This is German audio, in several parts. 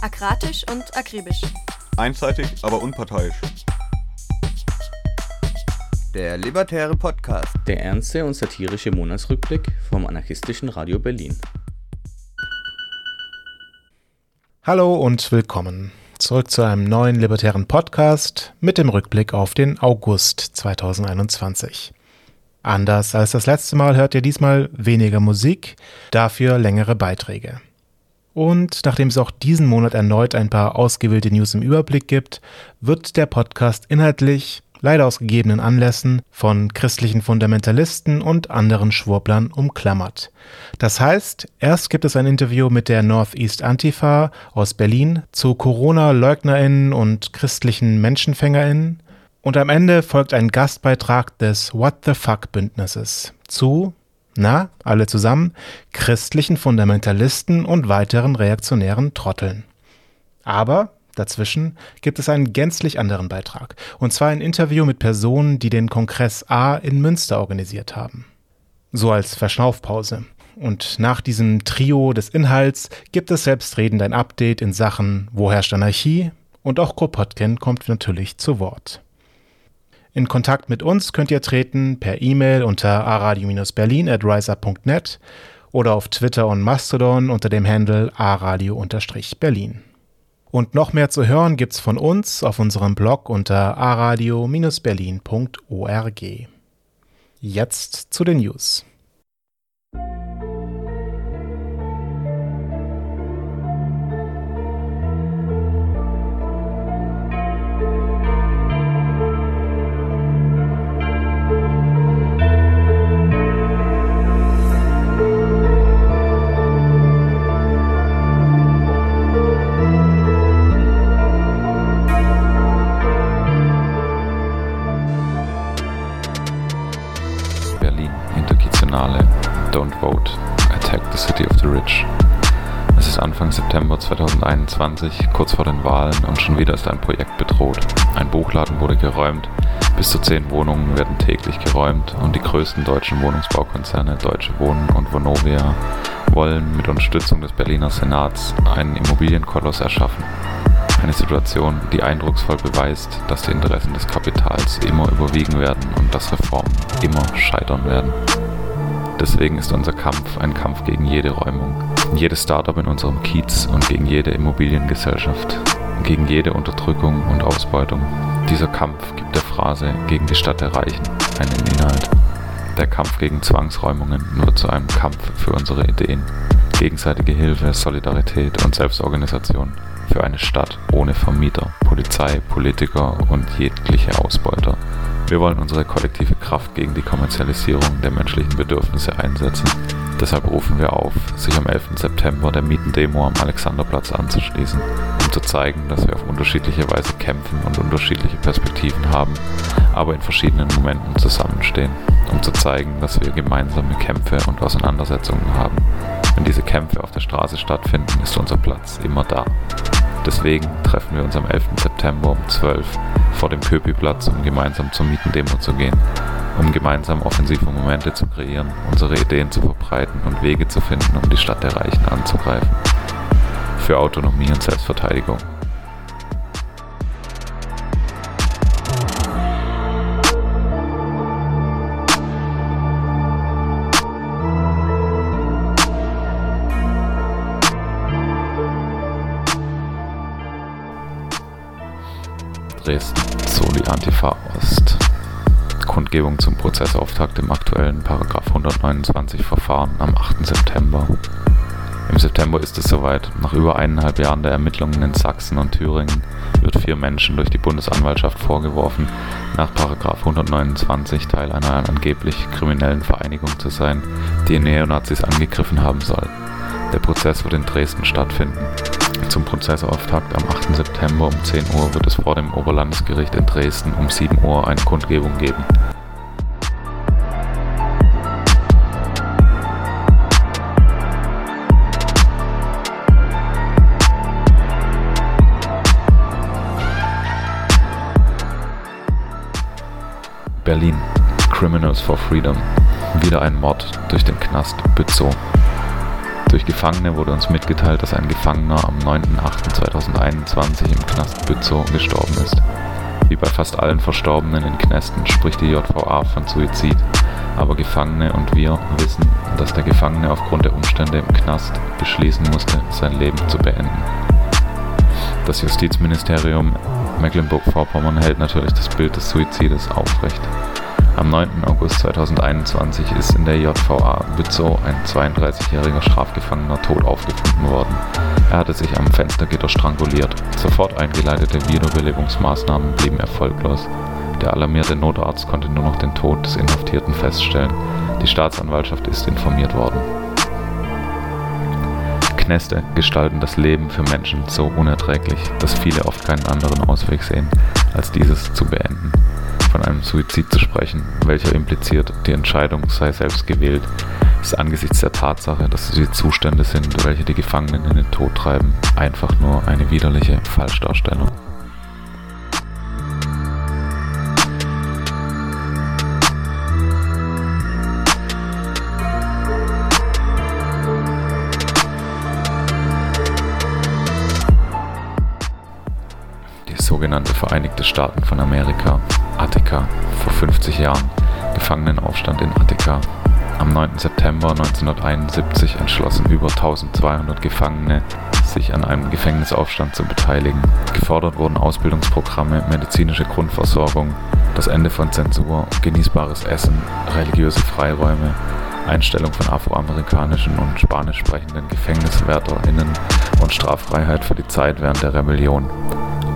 Akratisch und akribisch. Einseitig, aber unparteiisch. Der Libertäre Podcast. Der ernste und satirische Monatsrückblick vom anarchistischen Radio Berlin. Hallo und willkommen zurück zu einem neuen libertären Podcast mit dem Rückblick auf den August 2021. Anders als das letzte Mal hört ihr diesmal weniger Musik, dafür längere Beiträge. Und nachdem es auch diesen Monat erneut ein paar ausgewählte News im Überblick gibt, wird der Podcast inhaltlich, leider aus gegebenen Anlässen, von christlichen Fundamentalisten und anderen Schwurblern umklammert. Das heißt, erst gibt es ein Interview mit der Northeast Antifa aus Berlin zu Corona-Leugnerinnen und christlichen Menschenfängerinnen und am Ende folgt ein Gastbeitrag des What the Fuck Bündnisses zu na, alle zusammen, christlichen Fundamentalisten und weiteren reaktionären Trotteln. Aber dazwischen gibt es einen gänzlich anderen Beitrag, und zwar ein Interview mit Personen, die den Kongress A in Münster organisiert haben. So als Verschnaufpause. Und nach diesem Trio des Inhalts gibt es selbstredend ein Update in Sachen Wo herrscht Anarchie? Und auch Kropotkin kommt natürlich zu Wort. In Kontakt mit uns könnt ihr treten per E-Mail unter aradio-berlin at riseup.net oder auf Twitter und Mastodon unter dem Handle aradio-berlin. Und noch mehr zu hören gibt's von uns auf unserem Blog unter aradio-berlin.org. Jetzt zu den News. Anfang September 2021, kurz vor den Wahlen, und schon wieder ist ein Projekt bedroht. Ein Buchladen wurde geräumt, bis zu zehn Wohnungen werden täglich geräumt und die größten deutschen Wohnungsbaukonzerne Deutsche Wohnen und Vonovia wollen mit Unterstützung des Berliner Senats einen Immobilienkoloss erschaffen. Eine Situation, die eindrucksvoll beweist, dass die Interessen des Kapitals immer überwiegen werden und dass Reformen immer scheitern werden. Deswegen ist unser Kampf ein Kampf gegen jede Räumung, jedes Startup in unserem Kiez und gegen jede Immobiliengesellschaft, gegen jede Unterdrückung und Ausbeutung. Dieser Kampf gibt der Phrase gegen die Stadt der Reichen einen Inhalt. Der Kampf gegen Zwangsräumungen wird zu einem Kampf für unsere Ideen, gegenseitige Hilfe, Solidarität und Selbstorganisation für eine Stadt ohne Vermieter, Polizei, Politiker und jegliche Ausbeuter. Wir wollen unsere kollektive Kraft gegen die Kommerzialisierung der menschlichen Bedürfnisse einsetzen. Deshalb rufen wir auf, sich am 11. September der Mietendemo am Alexanderplatz anzuschließen, um zu zeigen, dass wir auf unterschiedliche Weise kämpfen und unterschiedliche Perspektiven haben, aber in verschiedenen Momenten zusammenstehen, um zu zeigen, dass wir gemeinsame Kämpfe und Auseinandersetzungen haben. Wenn diese Kämpfe auf der Straße stattfinden, ist unser Platz immer da. Deswegen treffen wir uns am 11. September um 12 vor dem Köpiplatz, um gemeinsam zur Mietendemo zu gehen, um gemeinsam offensive Momente zu kreieren, unsere Ideen zu verbreiten und Wege zu finden, um die Stadt der Reichen anzugreifen. Für Autonomie und Selbstverteidigung. Dresden, Soli Antifa Ost. Kundgebung zum Prozessauftakt im aktuellen Paragraph 129 Verfahren am 8. September. Im September ist es soweit. Nach über eineinhalb Jahren der Ermittlungen in Sachsen und Thüringen wird vier Menschen durch die Bundesanwaltschaft vorgeworfen, nach Paragraph 129 Teil einer angeblich kriminellen Vereinigung zu sein, die Neonazis angegriffen haben soll. Der Prozess wird in Dresden stattfinden. Zum Prozessauftakt am 8. September um 10 Uhr wird es vor dem Oberlandesgericht in Dresden um 7 Uhr eine Kundgebung geben. Berlin. Criminals for Freedom. Wieder ein Mord durch den Knast Bützow. Durch Gefangene wurde uns mitgeteilt, dass ein Gefangener am 9.08.2021 im Knast Bützow gestorben ist. Wie bei fast allen Verstorbenen in Knästen spricht die JVA von Suizid, aber Gefangene und wir wissen, dass der Gefangene aufgrund der Umstände im Knast beschließen musste, sein Leben zu beenden. Das Justizministerium Mecklenburg-Vorpommern hält natürlich das Bild des Suizides aufrecht. Am 9. August 2021 ist in der JVA Bützow ein 32-jähriger Strafgefangener tot aufgefunden worden. Er hatte sich am Fenstergitter stranguliert. Sofort eingeleitete Wiederbelebungsmaßnahmen blieben erfolglos. Der alarmierte Notarzt konnte nur noch den Tod des Inhaftierten feststellen. Die Staatsanwaltschaft ist informiert worden. Kneste gestalten das Leben für Menschen so unerträglich, dass viele oft keinen anderen Ausweg sehen, als dieses zu beenden von einem Suizid zu sprechen, welcher impliziert, die Entscheidung sei selbst gewählt, ist angesichts der Tatsache, dass die Zustände sind, welche die Gefangenen in den Tod treiben, einfach nur eine widerliche Falschdarstellung. Sogenannte Vereinigte Staaten von Amerika Attika vor 50 Jahren, Gefangenenaufstand in Attika. Am 9. September 1971 entschlossen über 1200 Gefangene, sich an einem Gefängnisaufstand zu beteiligen. Gefordert wurden Ausbildungsprogramme, medizinische Grundversorgung, das Ende von Zensur, genießbares Essen, religiöse Freiräume, Einstellung von afroamerikanischen und spanisch sprechenden GefängniswärterInnen und Straffreiheit für die Zeit während der Rebellion.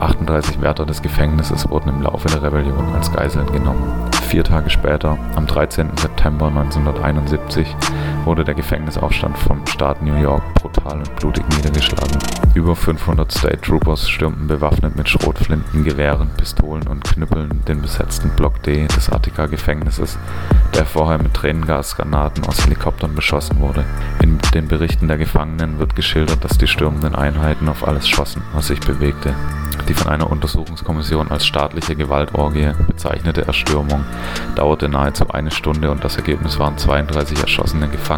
38 Wärter des Gefängnisses wurden im Laufe der Rebellion als Geiseln genommen. Vier Tage später, am 13. September 1971, wurde der Gefängnisaufstand vom Staat New York brutal und blutig niedergeschlagen. Über 500 State Troopers stürmten bewaffnet mit Schrotflinten, Gewehren, Pistolen und Knüppeln den besetzten Block D des Attika-Gefängnisses, der vorher mit Tränengasgranaten aus Helikoptern beschossen wurde. In den Berichten der Gefangenen wird geschildert, dass die stürmenden Einheiten auf alles schossen, was sich bewegte. Die von einer Untersuchungskommission als staatliche Gewaltorgie bezeichnete Erstürmung dauerte nahezu eine Stunde und das Ergebnis waren 32 erschossene Gefangene,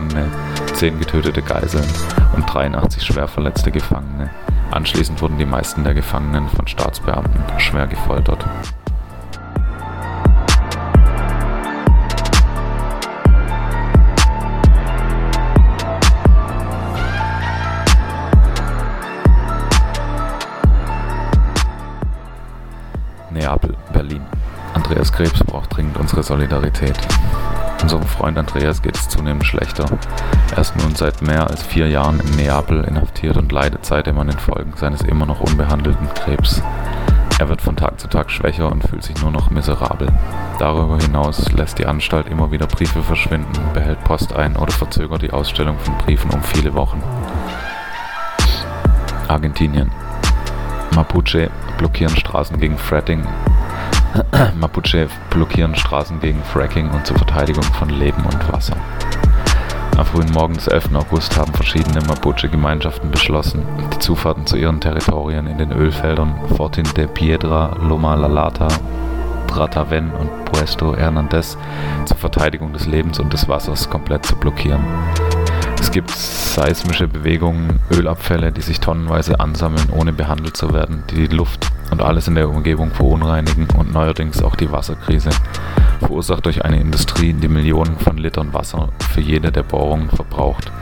10 getötete Geiseln und 83 schwer verletzte Gefangene. Anschließend wurden die meisten der Gefangenen von Staatsbeamten schwer gefoltert. Neapel, Berlin. Andreas Krebs braucht dringend unsere Solidarität. Unserem Freund Andreas geht es zunehmend schlechter. Er ist nun seit mehr als vier Jahren in Neapel inhaftiert und leidet seitdem an den Folgen seines immer noch unbehandelten Krebs. Er wird von Tag zu Tag schwächer und fühlt sich nur noch miserabel. Darüber hinaus lässt die Anstalt immer wieder Briefe verschwinden, behält Post ein oder verzögert die Ausstellung von Briefen um viele Wochen. Argentinien. Mapuche blockieren Straßen gegen Fracking. Mapuche blockieren Straßen gegen Fracking und zur Verteidigung von Leben und Wasser. Am frühen Morgen des 11. August haben verschiedene Mapuche-Gemeinschaften beschlossen, die Zufahrten zu ihren Territorien in den Ölfeldern Fortin de Piedra, Loma Lalata, Trataven und Puesto Hernandez zur Verteidigung des Lebens und des Wassers komplett zu blockieren. Es gibt seismische Bewegungen, Ölabfälle, die sich tonnenweise ansammeln, ohne behandelt zu werden, die die Luft und alles in der Umgebung verunreinigen und neuerdings auch die Wasserkrise, verursacht durch eine Industrie, die Millionen von Litern Wasser für jede der Bohrungen verbraucht.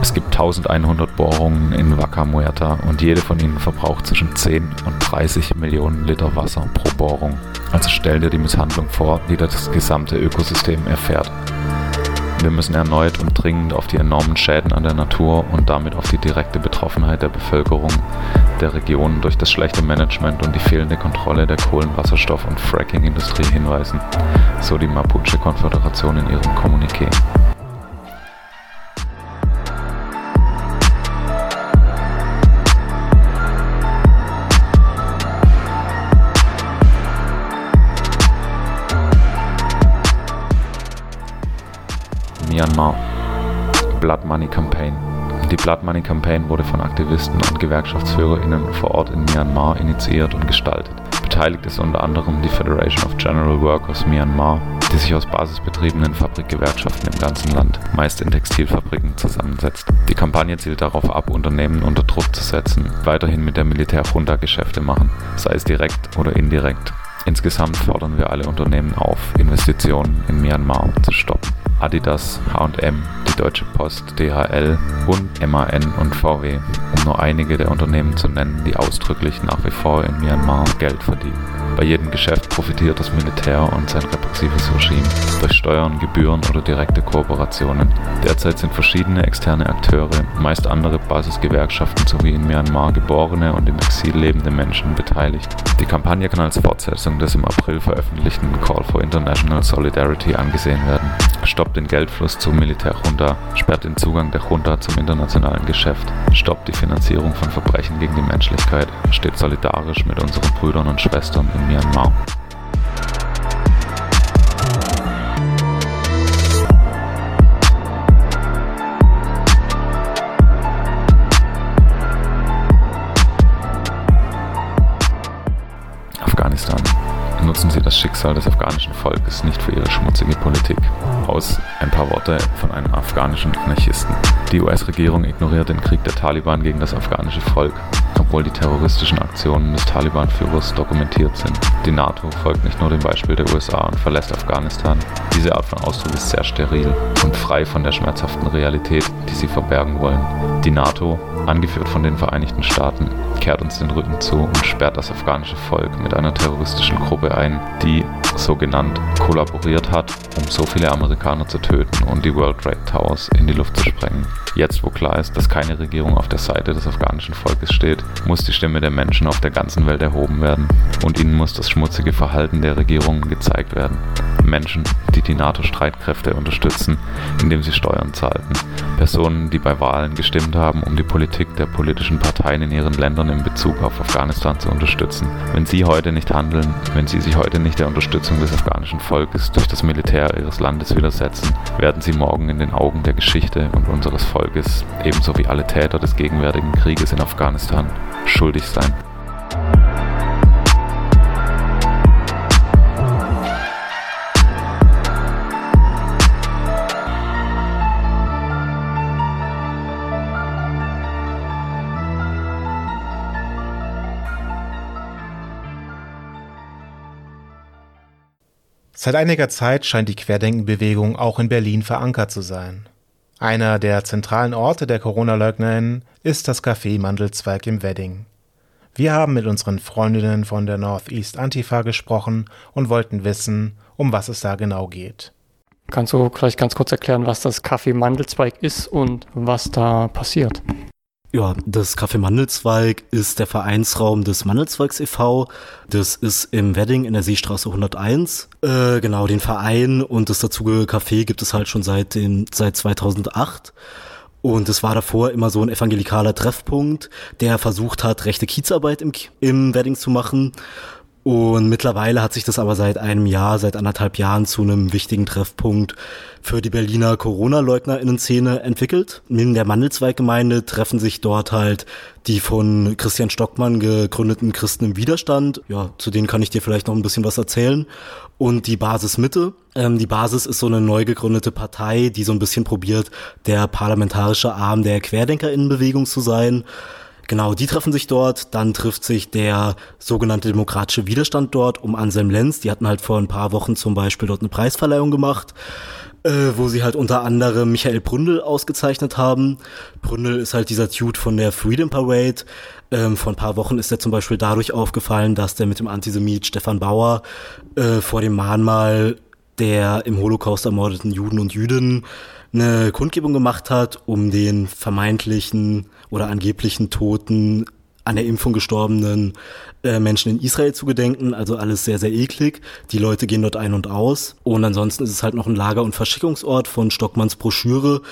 Es gibt 1100 Bohrungen in Vaca Muerta und jede von ihnen verbraucht zwischen 10 und 30 Millionen Liter Wasser pro Bohrung. Also stell dir die Misshandlung vor, die das gesamte Ökosystem erfährt. Wir müssen erneut und dringend auf die enormen Schäden an der Natur und damit auf die direkte Betroffenheit der Bevölkerung der Region durch das schlechte Management und die fehlende Kontrolle der Kohlenwasserstoff- und Fracking-Industrie hinweisen, so die Mapuche-Konföderation in ihrem Kommuniqué. Money Campaign. Die Blood Money Campaign wurde von Aktivisten und GewerkschaftsführerInnen vor Ort in Myanmar initiiert und gestaltet. Beteiligt ist unter anderem die Federation of General Workers Myanmar, die sich aus basisbetriebenen Fabrikgewerkschaften im ganzen Land, meist in Textilfabriken, zusammensetzt. Die Kampagne zielt darauf ab, Unternehmen unter Druck zu setzen, weiterhin mit der Militärjunta Geschäfte machen, sei es direkt oder indirekt. Insgesamt fordern wir alle Unternehmen auf, Investitionen in Myanmar zu stoppen. Adidas, H&M, Deutsche Post, DHL und MAN und VW, um nur einige der Unternehmen zu nennen, die ausdrücklich nach wie vor in Myanmar Geld verdienen. Bei jedem Geschäft profitiert das Militär und sein repressives Regime durch Steuern, Gebühren oder direkte Kooperationen. Derzeit sind verschiedene externe Akteure, meist andere Basisgewerkschaften sowie in Myanmar geborene und im Exil lebende Menschen beteiligt. Die Kampagne kann als Fortsetzung des im April veröffentlichten Call for International Solidarity angesehen werden. Stoppt den Geldfluss zur Militärjunta, sperrt den Zugang der Junta zum internationalen Geschäft, stoppt die Finanzierung von Verbrechen gegen die Menschlichkeit, steht solidarisch mit unseren Brüdern und Schwestern in Myanmar. Afghanistan. Nutzen Sie das Schicksal des afghanischen Volkes nicht für Ihre schmutzige Politik. Aus ein paar Worte von einem afghanischen Anarchisten. Die US-Regierung ignoriert den Krieg der Taliban gegen das afghanische Volk, obwohl die terroristischen Aktionen des Taliban-Führers dokumentiert sind. Die NATO folgt nicht nur dem Beispiel der USA und verlässt Afghanistan. Diese Art von Ausdruck ist sehr steril und frei von der schmerzhaften Realität, die sie verbergen wollen. Die NATO, angeführt von den Vereinigten Staaten, kehrt uns den Rücken zu und sperrt das afghanische Volk mit einer terroristischen Gruppe ein, die, so genannt, kollaboriert hat, um so viele Amerikaner zu töten und die World Trade Towers in die Luft zu sprengen. Jetzt, wo klar ist, dass keine Regierung auf der Seite des afghanischen Volkes steht, muss die Stimme der Menschen auf der ganzen Welt erhoben werden und ihnen muss das schmutzige Verhalten der Regierungen gezeigt werden. Menschen, die die NATO-Streitkräfte unterstützen, indem sie Steuern zahlten. Personen, die bei Wahlen gestimmt haben, um die Politik der politischen Parteien in ihren Ländern in Bezug auf Afghanistan zu unterstützen. Wenn sie heute nicht handeln, wenn sie sich heute nicht der Unterstützung des afghanischen Volkes durch das Militär ihres Landes widersetzen, werden sie morgen in den Augen der Geschichte und unseres Volkes, ebenso wie alle Täter des gegenwärtigen Krieges in Afghanistan, schuldig sein. Seit einiger Zeit scheint die Querdenkenbewegung auch in Berlin verankert zu sein. Einer der zentralen Orte der Corona-LeugnerInnen ist das Café Mandelzweig im Wedding. Wir haben mit unseren Freundinnen von der Northeast Antifa gesprochen und wollten wissen, um was es da genau geht. Kannst du vielleicht ganz kurz erklären, was das Café Mandelzweig ist und was da passiert? Ja, das Café Mandelzweig ist der Vereinsraum des Mandelzweigs e.V. Das ist im Wedding in der Seestraße 101. Äh, genau, den Verein und das dazugehörige Café gibt es halt schon seit, dem, seit 2008. Und es war davor immer so ein evangelikaler Treffpunkt, der versucht hat, rechte Kiezarbeit im, im Wedding zu machen. Und mittlerweile hat sich das aber seit einem Jahr, seit anderthalb Jahren zu einem wichtigen Treffpunkt für die Berliner Corona-LeugnerInnen-Szene entwickelt. In der Mandelzweig-Gemeinde treffen sich dort halt die von Christian Stockmann gegründeten Christen im Widerstand. Ja, zu denen kann ich dir vielleicht noch ein bisschen was erzählen. Und die Basis Mitte. Ähm, die Basis ist so eine neu gegründete Partei, die so ein bisschen probiert, der parlamentarische Arm der QuerdenkerInnenbewegung zu sein. Genau, die treffen sich dort. Dann trifft sich der sogenannte demokratische Widerstand dort um Anselm Lenz. Die hatten halt vor ein paar Wochen zum Beispiel dort eine Preisverleihung gemacht, äh, wo sie halt unter anderem Michael Bründel ausgezeichnet haben. Bründel ist halt dieser Dude von der Freedom Parade. Ähm, vor ein paar Wochen ist er zum Beispiel dadurch aufgefallen, dass der mit dem Antisemit Stefan Bauer äh, vor dem Mahnmal der im Holocaust ermordeten Juden und Jüdinnen eine Kundgebung gemacht hat, um den vermeintlichen oder angeblichen Toten an der Impfung gestorbenen äh, Menschen in Israel zu gedenken. Also alles sehr, sehr eklig. Die Leute gehen dort ein und aus. Und ansonsten ist es halt noch ein Lager- und Verschickungsort von Stockmanns Broschüre.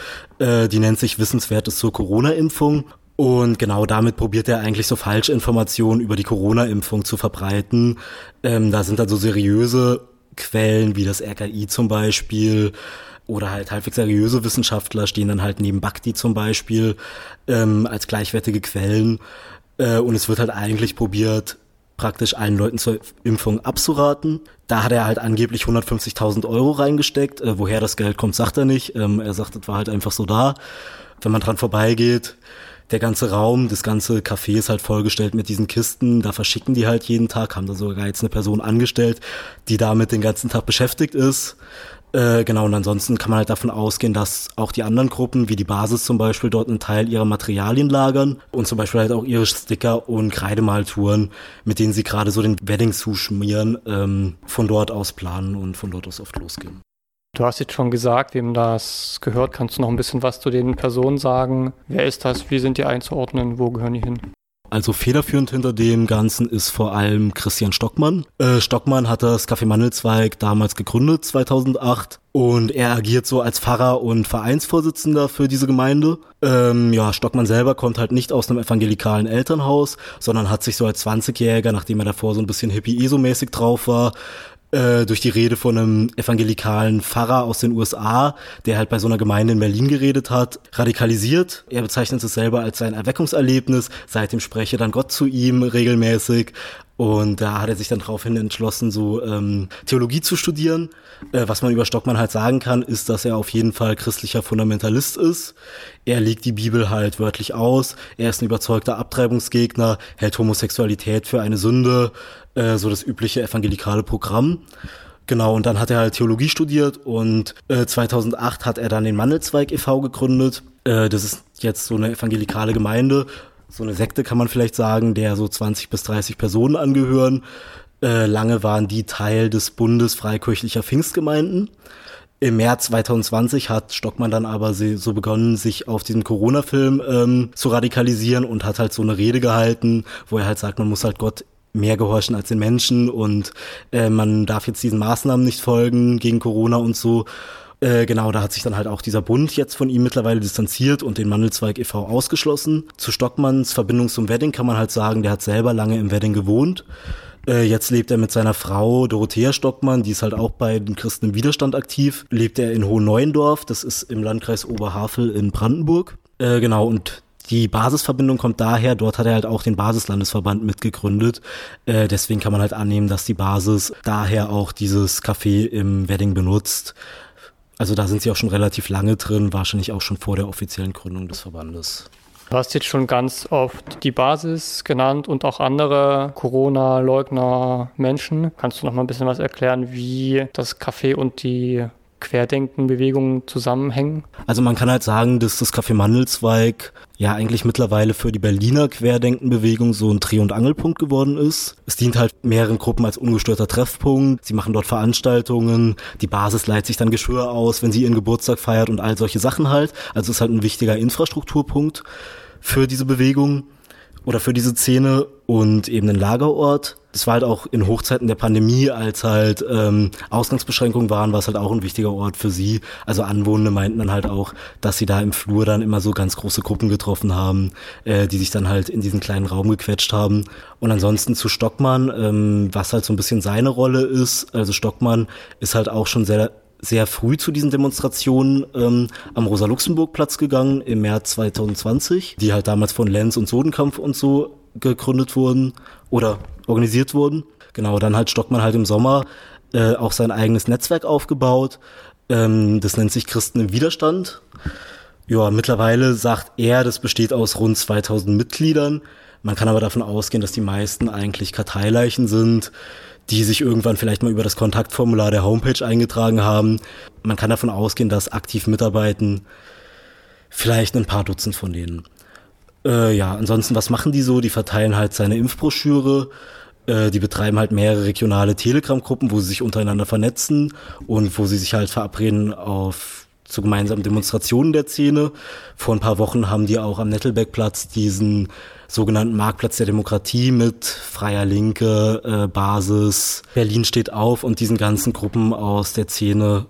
Äh, die nennt sich Wissenswertes zur Corona-Impfung. Und genau damit probiert er eigentlich so Falschinformationen über die Corona-Impfung zu verbreiten. Ähm, da sind dann so seriöse Quellen wie das RKI zum Beispiel oder halt halbwegs seriöse Wissenschaftler stehen dann halt neben Bhakti zum Beispiel ähm, als gleichwertige Quellen. Äh, und es wird halt eigentlich probiert, praktisch allen Leuten zur Impfung abzuraten. Da hat er halt angeblich 150.000 Euro reingesteckt. Äh, woher das Geld kommt, sagt er nicht. Ähm, er sagt, es war halt einfach so da. Wenn man dran vorbeigeht, der ganze Raum, das ganze Café ist halt vollgestellt mit diesen Kisten. Da verschicken die halt jeden Tag, haben da sogar jetzt eine Person angestellt, die damit den ganzen Tag beschäftigt ist. Äh, genau, und ansonsten kann man halt davon ausgehen, dass auch die anderen Gruppen, wie die Basis zum Beispiel, dort einen Teil ihrer Materialien lagern und zum Beispiel halt auch ihre Sticker und Kreidemaltouren, mit denen sie gerade so den Wedding zuschmieren, ähm, von dort aus planen und von dort aus oft losgehen. Du hast jetzt schon gesagt, wem das gehört. Kannst du noch ein bisschen was zu den Personen sagen? Wer ist das? Wie sind die einzuordnen? Wo gehören die hin? Also federführend hinter dem Ganzen ist vor allem Christian Stockmann. Äh, Stockmann hat das Café Mandelzweig damals gegründet, 2008. Und er agiert so als Pfarrer und Vereinsvorsitzender für diese Gemeinde. Ähm, ja, Stockmann selber kommt halt nicht aus einem evangelikalen Elternhaus, sondern hat sich so als 20-Jähriger, nachdem er davor so ein bisschen hippie-ESO-mäßig drauf war, äh, durch die Rede von einem evangelikalen Pfarrer aus den USA, der halt bei so einer Gemeinde in Berlin geredet hat, radikalisiert. Er bezeichnet es selber als sein Erweckungserlebnis. Seitdem spreche dann Gott zu ihm regelmäßig. Und da hat er sich dann daraufhin entschlossen, so ähm, Theologie zu studieren. Äh, was man über Stockmann halt sagen kann, ist, dass er auf jeden Fall christlicher Fundamentalist ist. Er legt die Bibel halt wörtlich aus. Er ist ein überzeugter Abtreibungsgegner, hält Homosexualität für eine Sünde, äh, so das übliche evangelikale Programm. Genau, und dann hat er halt Theologie studiert und äh, 2008 hat er dann den Mandelzweig e.V. gegründet. Äh, das ist jetzt so eine evangelikale Gemeinde, so eine Sekte kann man vielleicht sagen, der so 20 bis 30 Personen angehören. Äh, lange waren die Teil des Bundes Freikirchlicher Pfingstgemeinden. Im März 2020 hat Stockmann dann aber so begonnen, sich auf diesem Corona-Film ähm, zu radikalisieren und hat halt so eine Rede gehalten, wo er halt sagt, man muss halt Gott mehr gehorchen als den Menschen und äh, man darf jetzt diesen Maßnahmen nicht folgen gegen Corona und so. Äh, genau, da hat sich dann halt auch dieser Bund jetzt von ihm mittlerweile distanziert und den Mandelzweig e.V. ausgeschlossen. Zu Stockmanns Verbindung zum Wedding kann man halt sagen, der hat selber lange im Wedding gewohnt. Äh, jetzt lebt er mit seiner Frau Dorothea Stockmann, die ist halt auch bei den Christen im Widerstand aktiv. Lebt er in Hohenneuendorf, das ist im Landkreis Oberhavel in Brandenburg. Äh, genau, und die Basisverbindung kommt daher, dort hat er halt auch den Basislandesverband mitgegründet. Äh, deswegen kann man halt annehmen, dass die Basis daher auch dieses Café im Wedding benutzt. Also da sind sie auch schon relativ lange drin, wahrscheinlich auch schon vor der offiziellen Gründung des Verbandes. Du hast jetzt schon ganz oft die Basis genannt und auch andere Corona-Leugner-Menschen. Kannst du noch mal ein bisschen was erklären, wie das Café und die Querdenken-Bewegungen zusammenhängen? Also man kann halt sagen, dass das Café Mandelzweig ja eigentlich mittlerweile für die Berliner Querdenkenbewegung so ein Dreh- und Angelpunkt geworden ist. Es dient halt mehreren Gruppen als ungestörter Treffpunkt. Sie machen dort Veranstaltungen. Die Basis leiht sich dann Geschwür aus, wenn sie ihren Geburtstag feiert und all solche Sachen halt. Also es ist halt ein wichtiger Infrastrukturpunkt für diese Bewegung oder für diese Szene und eben ein Lagerort. Das war halt auch in Hochzeiten der Pandemie, als halt ähm, Ausgangsbeschränkungen waren, war es halt auch ein wichtiger Ort für sie. Also Anwohner meinten dann halt auch, dass sie da im Flur dann immer so ganz große Gruppen getroffen haben, äh, die sich dann halt in diesen kleinen Raum gequetscht haben. Und ansonsten zu Stockmann, ähm, was halt so ein bisschen seine Rolle ist. Also Stockmann ist halt auch schon sehr sehr früh zu diesen Demonstrationen ähm, am Rosa-Luxemburg-Platz gegangen im März 2020, die halt damals von Lenz und Sodenkampf und so gegründet wurden oder organisiert wurden. Genau, dann hat Stockmann halt im Sommer äh, auch sein eigenes Netzwerk aufgebaut. Ähm, das nennt sich Christen im Widerstand. Ja, mittlerweile sagt er, das besteht aus rund 2000 Mitgliedern. Man kann aber davon ausgehen, dass die meisten eigentlich Karteileichen sind, die sich irgendwann vielleicht mal über das Kontaktformular der Homepage eingetragen haben. Man kann davon ausgehen, dass aktiv mitarbeiten vielleicht ein paar Dutzend von denen. Äh, ja, ansonsten, was machen die so? Die verteilen halt seine Impfbroschüre. Äh, die betreiben halt mehrere regionale Telegram-Gruppen, wo sie sich untereinander vernetzen und wo sie sich halt verabreden auf zu gemeinsamen Demonstrationen der Szene. Vor ein paar Wochen haben die auch am Nettelbeckplatz diesen sogenannten Marktplatz der Demokratie mit Freier Linke, äh, Basis, Berlin steht auf und diesen ganzen Gruppen aus der Szene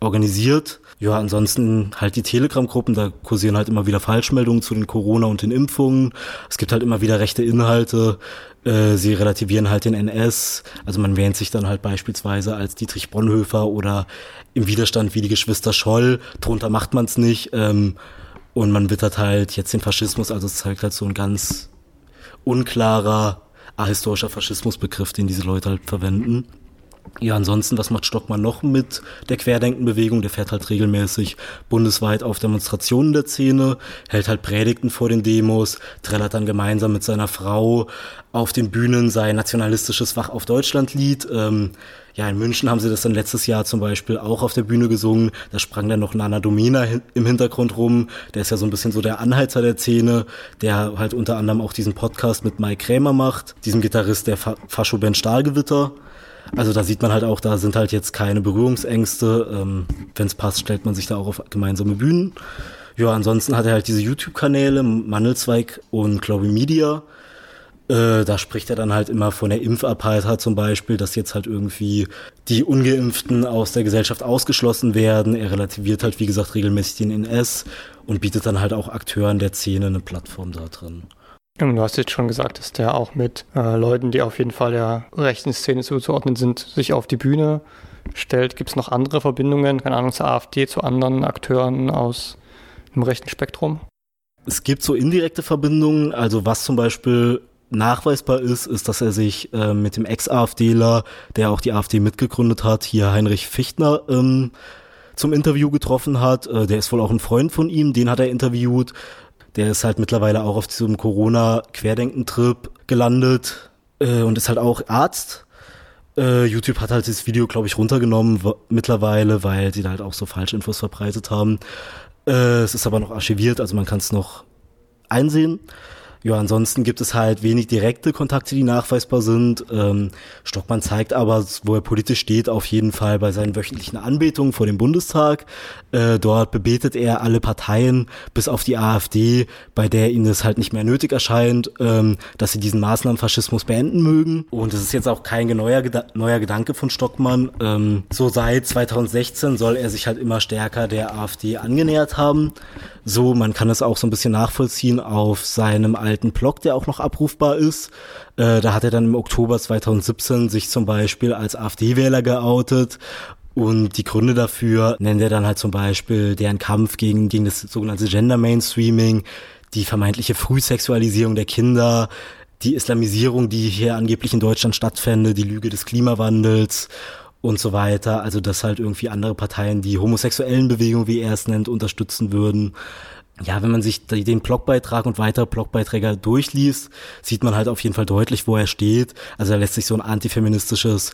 organisiert. Ja, ansonsten halt die Telegram-Gruppen, da kursieren halt immer wieder Falschmeldungen zu den Corona und den Impfungen. Es gibt halt immer wieder rechte Inhalte. Äh, sie relativieren halt den NS. Also man wähnt sich dann halt beispielsweise als Dietrich Bonhoeffer oder im Widerstand wie die Geschwister Scholl. Drunter macht man es nicht. Ähm, und man wittert halt jetzt den Faschismus. Also es zeigt halt so ein ganz unklarer ahistorischer Faschismusbegriff, den diese Leute halt verwenden. Ja, ansonsten, was macht Stockmann noch mit der Querdenkenbewegung? Der fährt halt regelmäßig bundesweit auf Demonstrationen der Szene, hält halt Predigten vor den Demos, trällert dann gemeinsam mit seiner Frau auf den Bühnen sein nationalistisches Wach auf Deutschland-Lied. Ähm, ja, in München haben sie das dann letztes Jahr zum Beispiel auch auf der Bühne gesungen. Da sprang dann noch Nana Domina im Hintergrund rum. Der ist ja so ein bisschen so der Anheizer der Szene, der halt unter anderem auch diesen Podcast mit Mike Krämer macht, diesem Gitarrist der Fascho-Band Stahlgewitter. Also da sieht man halt auch, da sind halt jetzt keine Berührungsängste. Ähm, Wenn es passt, stellt man sich da auch auf gemeinsame Bühnen. Ja, ansonsten hat er halt diese YouTube-Kanäle, Mandelzweig und Glory Media. Äh, da spricht er dann halt immer von der Impfapartheit zum Beispiel, dass jetzt halt irgendwie die Ungeimpften aus der Gesellschaft ausgeschlossen werden. Er relativiert halt, wie gesagt, regelmäßig den NS und bietet dann halt auch Akteuren der Szene eine Plattform da drin. Du hast jetzt schon gesagt, dass der auch mit äh, Leuten, die auf jeden Fall der rechten Szene zuzuordnen sind, sich auf die Bühne stellt. Gibt es noch andere Verbindungen, keine Ahnung, zur AfD, zu anderen Akteuren aus dem rechten Spektrum? Es gibt so indirekte Verbindungen, also was zum Beispiel nachweisbar ist, ist, dass er sich äh, mit dem Ex-AfDler, der auch die AfD mitgegründet hat, hier Heinrich Fichtner, ähm, zum Interview getroffen hat. Äh, der ist wohl auch ein Freund von ihm, den hat er interviewt. Der ist halt mittlerweile auch auf diesem Corona-Querdenken-Trip gelandet äh, und ist halt auch Arzt. Äh, YouTube hat halt das Video, glaube ich, runtergenommen mittlerweile, weil sie da halt auch so Falschinfos verbreitet haben. Äh, es ist aber noch archiviert, also man kann es noch einsehen. Ja, ansonsten gibt es halt wenig direkte Kontakte, die nachweisbar sind. Ähm, Stockmann zeigt aber, wo er politisch steht, auf jeden Fall bei seinen wöchentlichen Anbetungen vor dem Bundestag. Äh, dort bebetet er alle Parteien, bis auf die AfD, bei der ihm das halt nicht mehr nötig erscheint, ähm, dass sie diesen Maßnahmenfaschismus beenden mögen. Und es ist jetzt auch kein neuer, neuer Gedanke von Stockmann. Ähm, so seit 2016 soll er sich halt immer stärker der AfD angenähert haben. So, man kann es auch so ein bisschen nachvollziehen auf seinem alten Blog, der auch noch abrufbar ist. Äh, da hat er dann im Oktober 2017 sich zum Beispiel als AfD-Wähler geoutet und die Gründe dafür nennt er dann halt zum Beispiel deren Kampf gegen, gegen das sogenannte Gender Mainstreaming, die vermeintliche Frühsexualisierung der Kinder, die Islamisierung, die hier angeblich in Deutschland stattfände, die Lüge des Klimawandels und so weiter. Also dass halt irgendwie andere Parteien die homosexuellen Bewegungen, wie er es nennt, unterstützen würden. Ja, wenn man sich den Blogbeitrag und weitere Blogbeiträge durchliest, sieht man halt auf jeden Fall deutlich, wo er steht. Also er lässt sich so ein antifeministisches,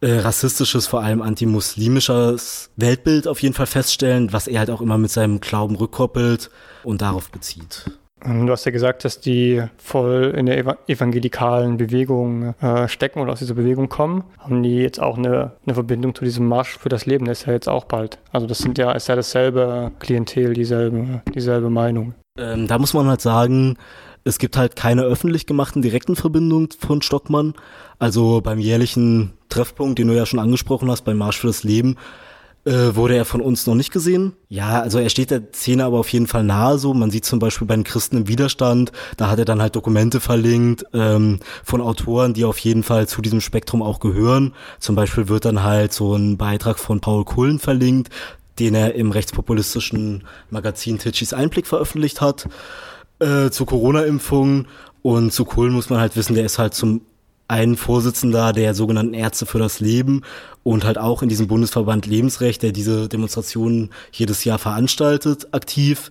äh, rassistisches, vor allem antimuslimisches Weltbild auf jeden Fall feststellen, was er halt auch immer mit seinem Glauben rückkoppelt und darauf bezieht. Ähm, du hast ja gesagt, dass die voll in der evangelikalen Bewegung äh, stecken oder aus dieser Bewegung kommen. Haben die jetzt auch eine, eine Verbindung zu diesem Marsch für das Leben? Der ist ja jetzt auch bald. Also das sind ja, ist ja dasselbe Klientel, dieselbe, dieselbe Meinung. Ähm, da muss man halt sagen, es gibt halt keine öffentlich gemachten direkten Verbindungen von Stockmann. Also beim jährlichen Treffpunkt, den du ja schon angesprochen hast, beim Marsch für das Leben, äh, wurde er von uns noch nicht gesehen. Ja, also er steht der Szene aber auf jeden Fall nahe so. Man sieht zum Beispiel bei den Christen im Widerstand, da hat er dann halt Dokumente verlinkt ähm, von Autoren, die auf jeden Fall zu diesem Spektrum auch gehören. Zum Beispiel wird dann halt so ein Beitrag von Paul Kullen verlinkt, den er im rechtspopulistischen Magazin Titschis Einblick veröffentlicht hat, äh, zu Corona-Impfungen. Und zu Kullen muss man halt wissen, der ist halt zum ein Vorsitzender der sogenannten Ärzte für das Leben und halt auch in diesem Bundesverband Lebensrecht, der diese Demonstrationen jedes Jahr veranstaltet, aktiv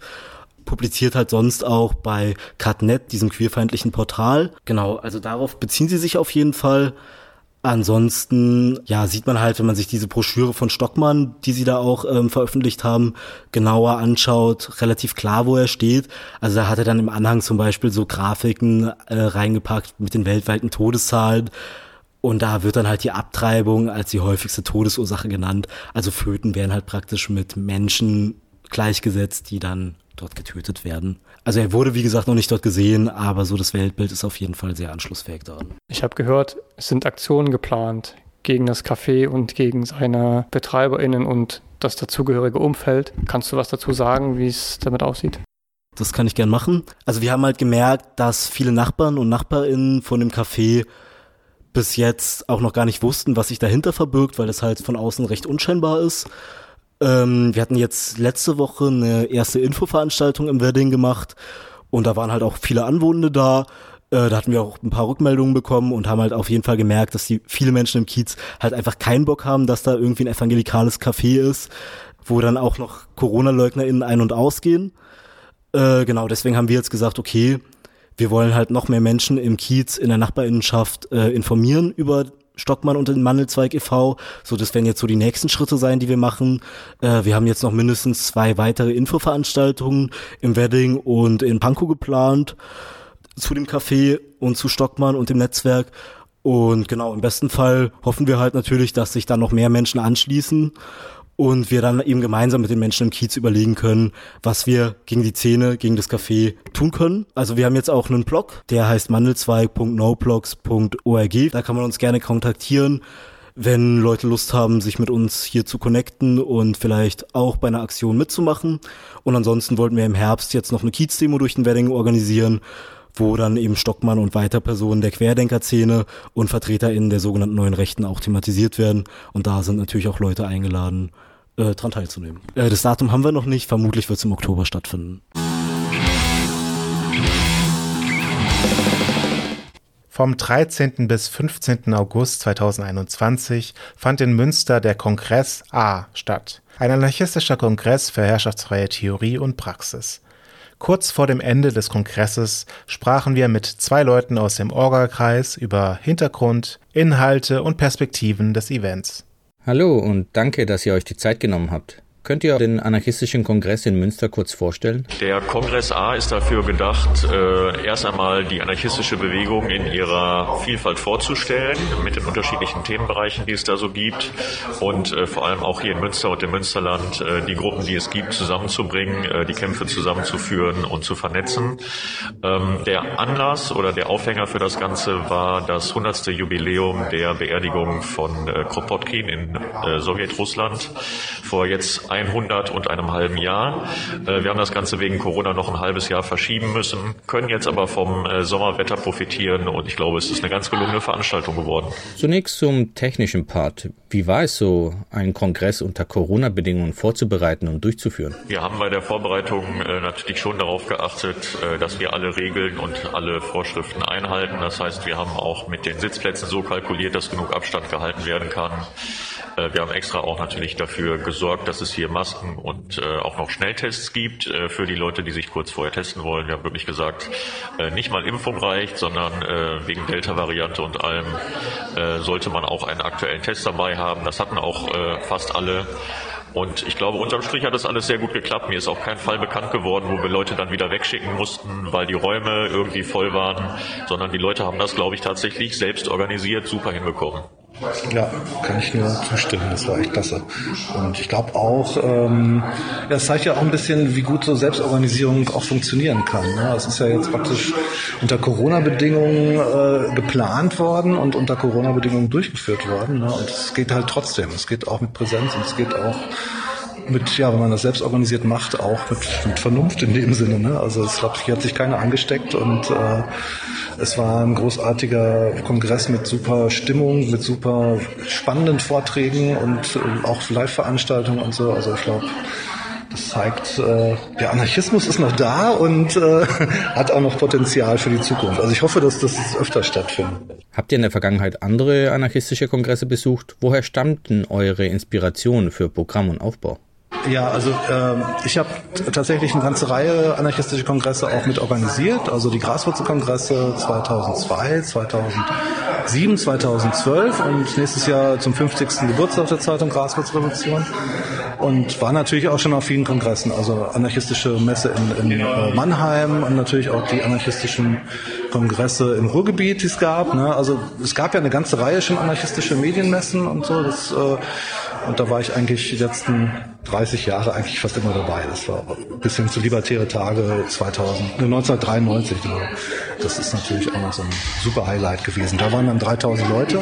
publiziert halt sonst auch bei Catnet, diesem queerfeindlichen Portal. Genau, also darauf beziehen sie sich auf jeden Fall. Ansonsten, ja, sieht man halt, wenn man sich diese Broschüre von Stockmann, die sie da auch ähm, veröffentlicht haben, genauer anschaut, relativ klar, wo er steht. Also da hat er dann im Anhang zum Beispiel so Grafiken äh, reingepackt mit den weltweiten Todeszahlen. Und da wird dann halt die Abtreibung als die häufigste Todesursache genannt. Also Föten werden halt praktisch mit Menschen gleichgesetzt, die dann dort getötet werden. Also er wurde, wie gesagt, noch nicht dort gesehen, aber so das Weltbild ist auf jeden Fall sehr anschlussfähig daran. Ich habe gehört, es sind Aktionen geplant gegen das Café und gegen seine BetreiberInnen und das dazugehörige Umfeld. Kannst du was dazu sagen, wie es damit aussieht? Das kann ich gern machen. Also wir haben halt gemerkt, dass viele Nachbarn und Nachbarinnen von dem Café bis jetzt auch noch gar nicht wussten, was sich dahinter verbirgt, weil das halt von außen recht unscheinbar ist. Ähm, wir hatten jetzt letzte Woche eine erste Infoveranstaltung im Wedding gemacht und da waren halt auch viele Anwohner da. Äh, da hatten wir auch ein paar Rückmeldungen bekommen und haben halt auf jeden Fall gemerkt, dass die viele Menschen im Kiez halt einfach keinen Bock haben, dass da irgendwie ein evangelikales Café ist, wo dann auch noch Corona-LeugnerInnen ein- und ausgehen. Äh, genau, deswegen haben wir jetzt gesagt, okay, wir wollen halt noch mehr Menschen im Kiez in der Nachbarinnenschaft äh, informieren über Stockmann und den Mandelzweig e.V. So, das werden jetzt so die nächsten Schritte sein, die wir machen. Äh, wir haben jetzt noch mindestens zwei weitere Infoveranstaltungen im Wedding und in Pankow geplant zu dem Café und zu Stockmann und dem Netzwerk. Und genau, im besten Fall hoffen wir halt natürlich, dass sich dann noch mehr Menschen anschließen und wir dann eben gemeinsam mit den Menschen im Kiez überlegen können, was wir gegen die Szene, gegen das Café tun können. Also wir haben jetzt auch einen Blog, der heißt mandelzweig.noblogs.org. Da kann man uns gerne kontaktieren, wenn Leute Lust haben, sich mit uns hier zu connecten und vielleicht auch bei einer Aktion mitzumachen. Und ansonsten wollten wir im Herbst jetzt noch eine Kiez-Demo durch den Wedding organisieren wo dann eben Stockmann und weiter Personen der Querdenker-Szene und VertreterInnen der sogenannten neuen Rechten auch thematisiert werden. Und da sind natürlich auch Leute eingeladen, äh, dran teilzunehmen. Äh, das Datum haben wir noch nicht, vermutlich wird es im Oktober stattfinden. Vom 13. bis 15. August 2021 fand in Münster der Kongress A statt. Ein anarchistischer Kongress für herrschaftsfreie Theorie und Praxis. Kurz vor dem Ende des Kongresses sprachen wir mit zwei Leuten aus dem Orga-Kreis über Hintergrund, Inhalte und Perspektiven des Events. Hallo und danke, dass ihr euch die Zeit genommen habt. Könnt ihr den anarchistischen Kongress in Münster kurz vorstellen? Der Kongress A ist dafür gedacht, äh, erst einmal die anarchistische Bewegung in ihrer Vielfalt vorzustellen, mit den unterschiedlichen Themenbereichen, die es da so gibt und äh, vor allem auch hier in Münster und im Münsterland äh, die Gruppen, die es gibt, zusammenzubringen, äh, die Kämpfe zusammenzuführen und zu vernetzen. Ähm, der Anlass oder der Aufhänger für das Ganze war das 100. Jubiläum der Beerdigung von äh, Kropotkin in äh, Sowjetrussland vor jetzt 100 und einem halben Jahr. Äh, wir haben das Ganze wegen Corona noch ein halbes Jahr verschieben müssen, können jetzt aber vom äh, Sommerwetter profitieren und ich glaube, es ist eine ganz gelungene Veranstaltung geworden. Zunächst zum technischen Part. Wie war es so, einen Kongress unter Corona-Bedingungen vorzubereiten und durchzuführen? Wir haben bei der Vorbereitung äh, natürlich schon darauf geachtet, dass wir alle Regeln und alle Vorschriften einhalten. Das heißt, wir haben auch mit den Sitzplätzen so kalkuliert, dass genug Abstand gehalten werden kann. Wir haben extra auch natürlich dafür gesorgt, dass es hier Masken und äh, auch noch Schnelltests gibt äh, für die Leute, die sich kurz vorher testen wollen. Wir haben wirklich gesagt, äh, nicht mal Impfung reicht, sondern äh, wegen Delta-Variante und allem äh, sollte man auch einen aktuellen Test dabei haben. Das hatten auch äh, fast alle. Und ich glaube, unterm Strich hat das alles sehr gut geklappt. Mir ist auch kein Fall bekannt geworden, wo wir Leute dann wieder wegschicken mussten, weil die Räume irgendwie voll waren, sondern die Leute haben das, glaube ich, tatsächlich selbst organisiert super hinbekommen. Ja, kann ich nur zustimmen. Das war echt klasse. Und ich glaube auch, ähm, ja, es zeigt ja auch ein bisschen, wie gut so Selbstorganisierung auch funktionieren kann. Ne? Es ist ja jetzt praktisch unter Corona-Bedingungen äh, geplant worden und unter Corona-Bedingungen durchgeführt worden. Ne? Und es geht halt trotzdem. Es geht auch mit Präsenz und es geht auch mit, ja, wenn man das selbst organisiert macht, auch mit, mit Vernunft in dem Sinne. Ne? Also ich glaube, hier hat sich keiner angesteckt und äh, es war ein großartiger Kongress mit super Stimmung, mit super spannenden Vorträgen und äh, auch Live-Veranstaltungen und so. Also ich glaube, das zeigt, äh, der Anarchismus ist noch da und äh, hat auch noch Potenzial für die Zukunft. Also ich hoffe, dass das öfter stattfindet. Habt ihr in der Vergangenheit andere anarchistische Kongresse besucht? Woher stammten eure Inspirationen für Programm und Aufbau? Ja, also ähm, ich habe tatsächlich eine ganze Reihe anarchistische Kongresse auch mit organisiert. Also die Graswurzelkongresse 2002, 2007, 2012 und nächstes Jahr zum 50. Geburtstag der Zeitung Graswurzelrevolution. Und war natürlich auch schon auf vielen Kongressen, also anarchistische Messe in, in äh, Mannheim und natürlich auch die anarchistischen Kongresse im Ruhrgebiet, die es gab. Ne? Also es gab ja eine ganze Reihe schon anarchistische Medienmessen und so. Das, äh, und da war ich eigentlich die letzten 30 Jahre eigentlich fast immer dabei. Das war bis hin zu Libertäre Tage 2000, 1993. Genau. Das ist natürlich auch noch so ein super Highlight gewesen. Da waren dann 3000 Leute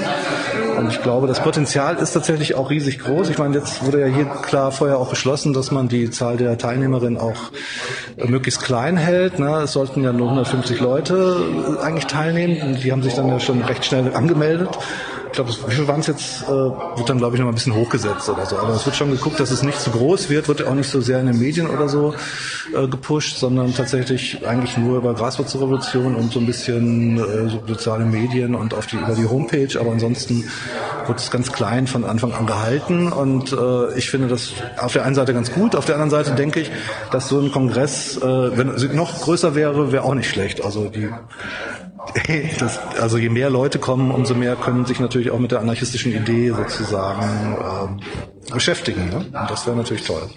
und ich glaube, das Potenzial ist tatsächlich auch riesig groß. Ich meine, jetzt wurde ja hier klar vorher auch beschlossen, dass man die Zahl der Teilnehmerinnen auch möglichst klein hält. Ne? Es sollten ja nur 150 Leute eigentlich teilnehmen. Die haben sich dann ja schon recht schnell angemeldet ich glaube, wie viel waren es jetzt, äh, wird dann, glaube ich, noch mal ein bisschen hochgesetzt oder so. Aber es wird schon geguckt, dass es nicht zu groß wird, wird auch nicht so sehr in den Medien oder so äh, gepusht, sondern tatsächlich eigentlich nur über Graswurzelrevolution und so ein bisschen äh, so soziale Medien und auf die über die Homepage, aber ansonsten wird es ganz klein von Anfang an gehalten und äh, ich finde das auf der einen Seite ganz gut, auf der anderen Seite denke ich, dass so ein Kongress, äh, wenn noch größer wäre, wäre auch nicht schlecht. Also die das, also je mehr Leute kommen, umso mehr können sich natürlich auch mit der anarchistischen Idee sozusagen ähm, beschäftigen. Ne? Und das wäre natürlich toll.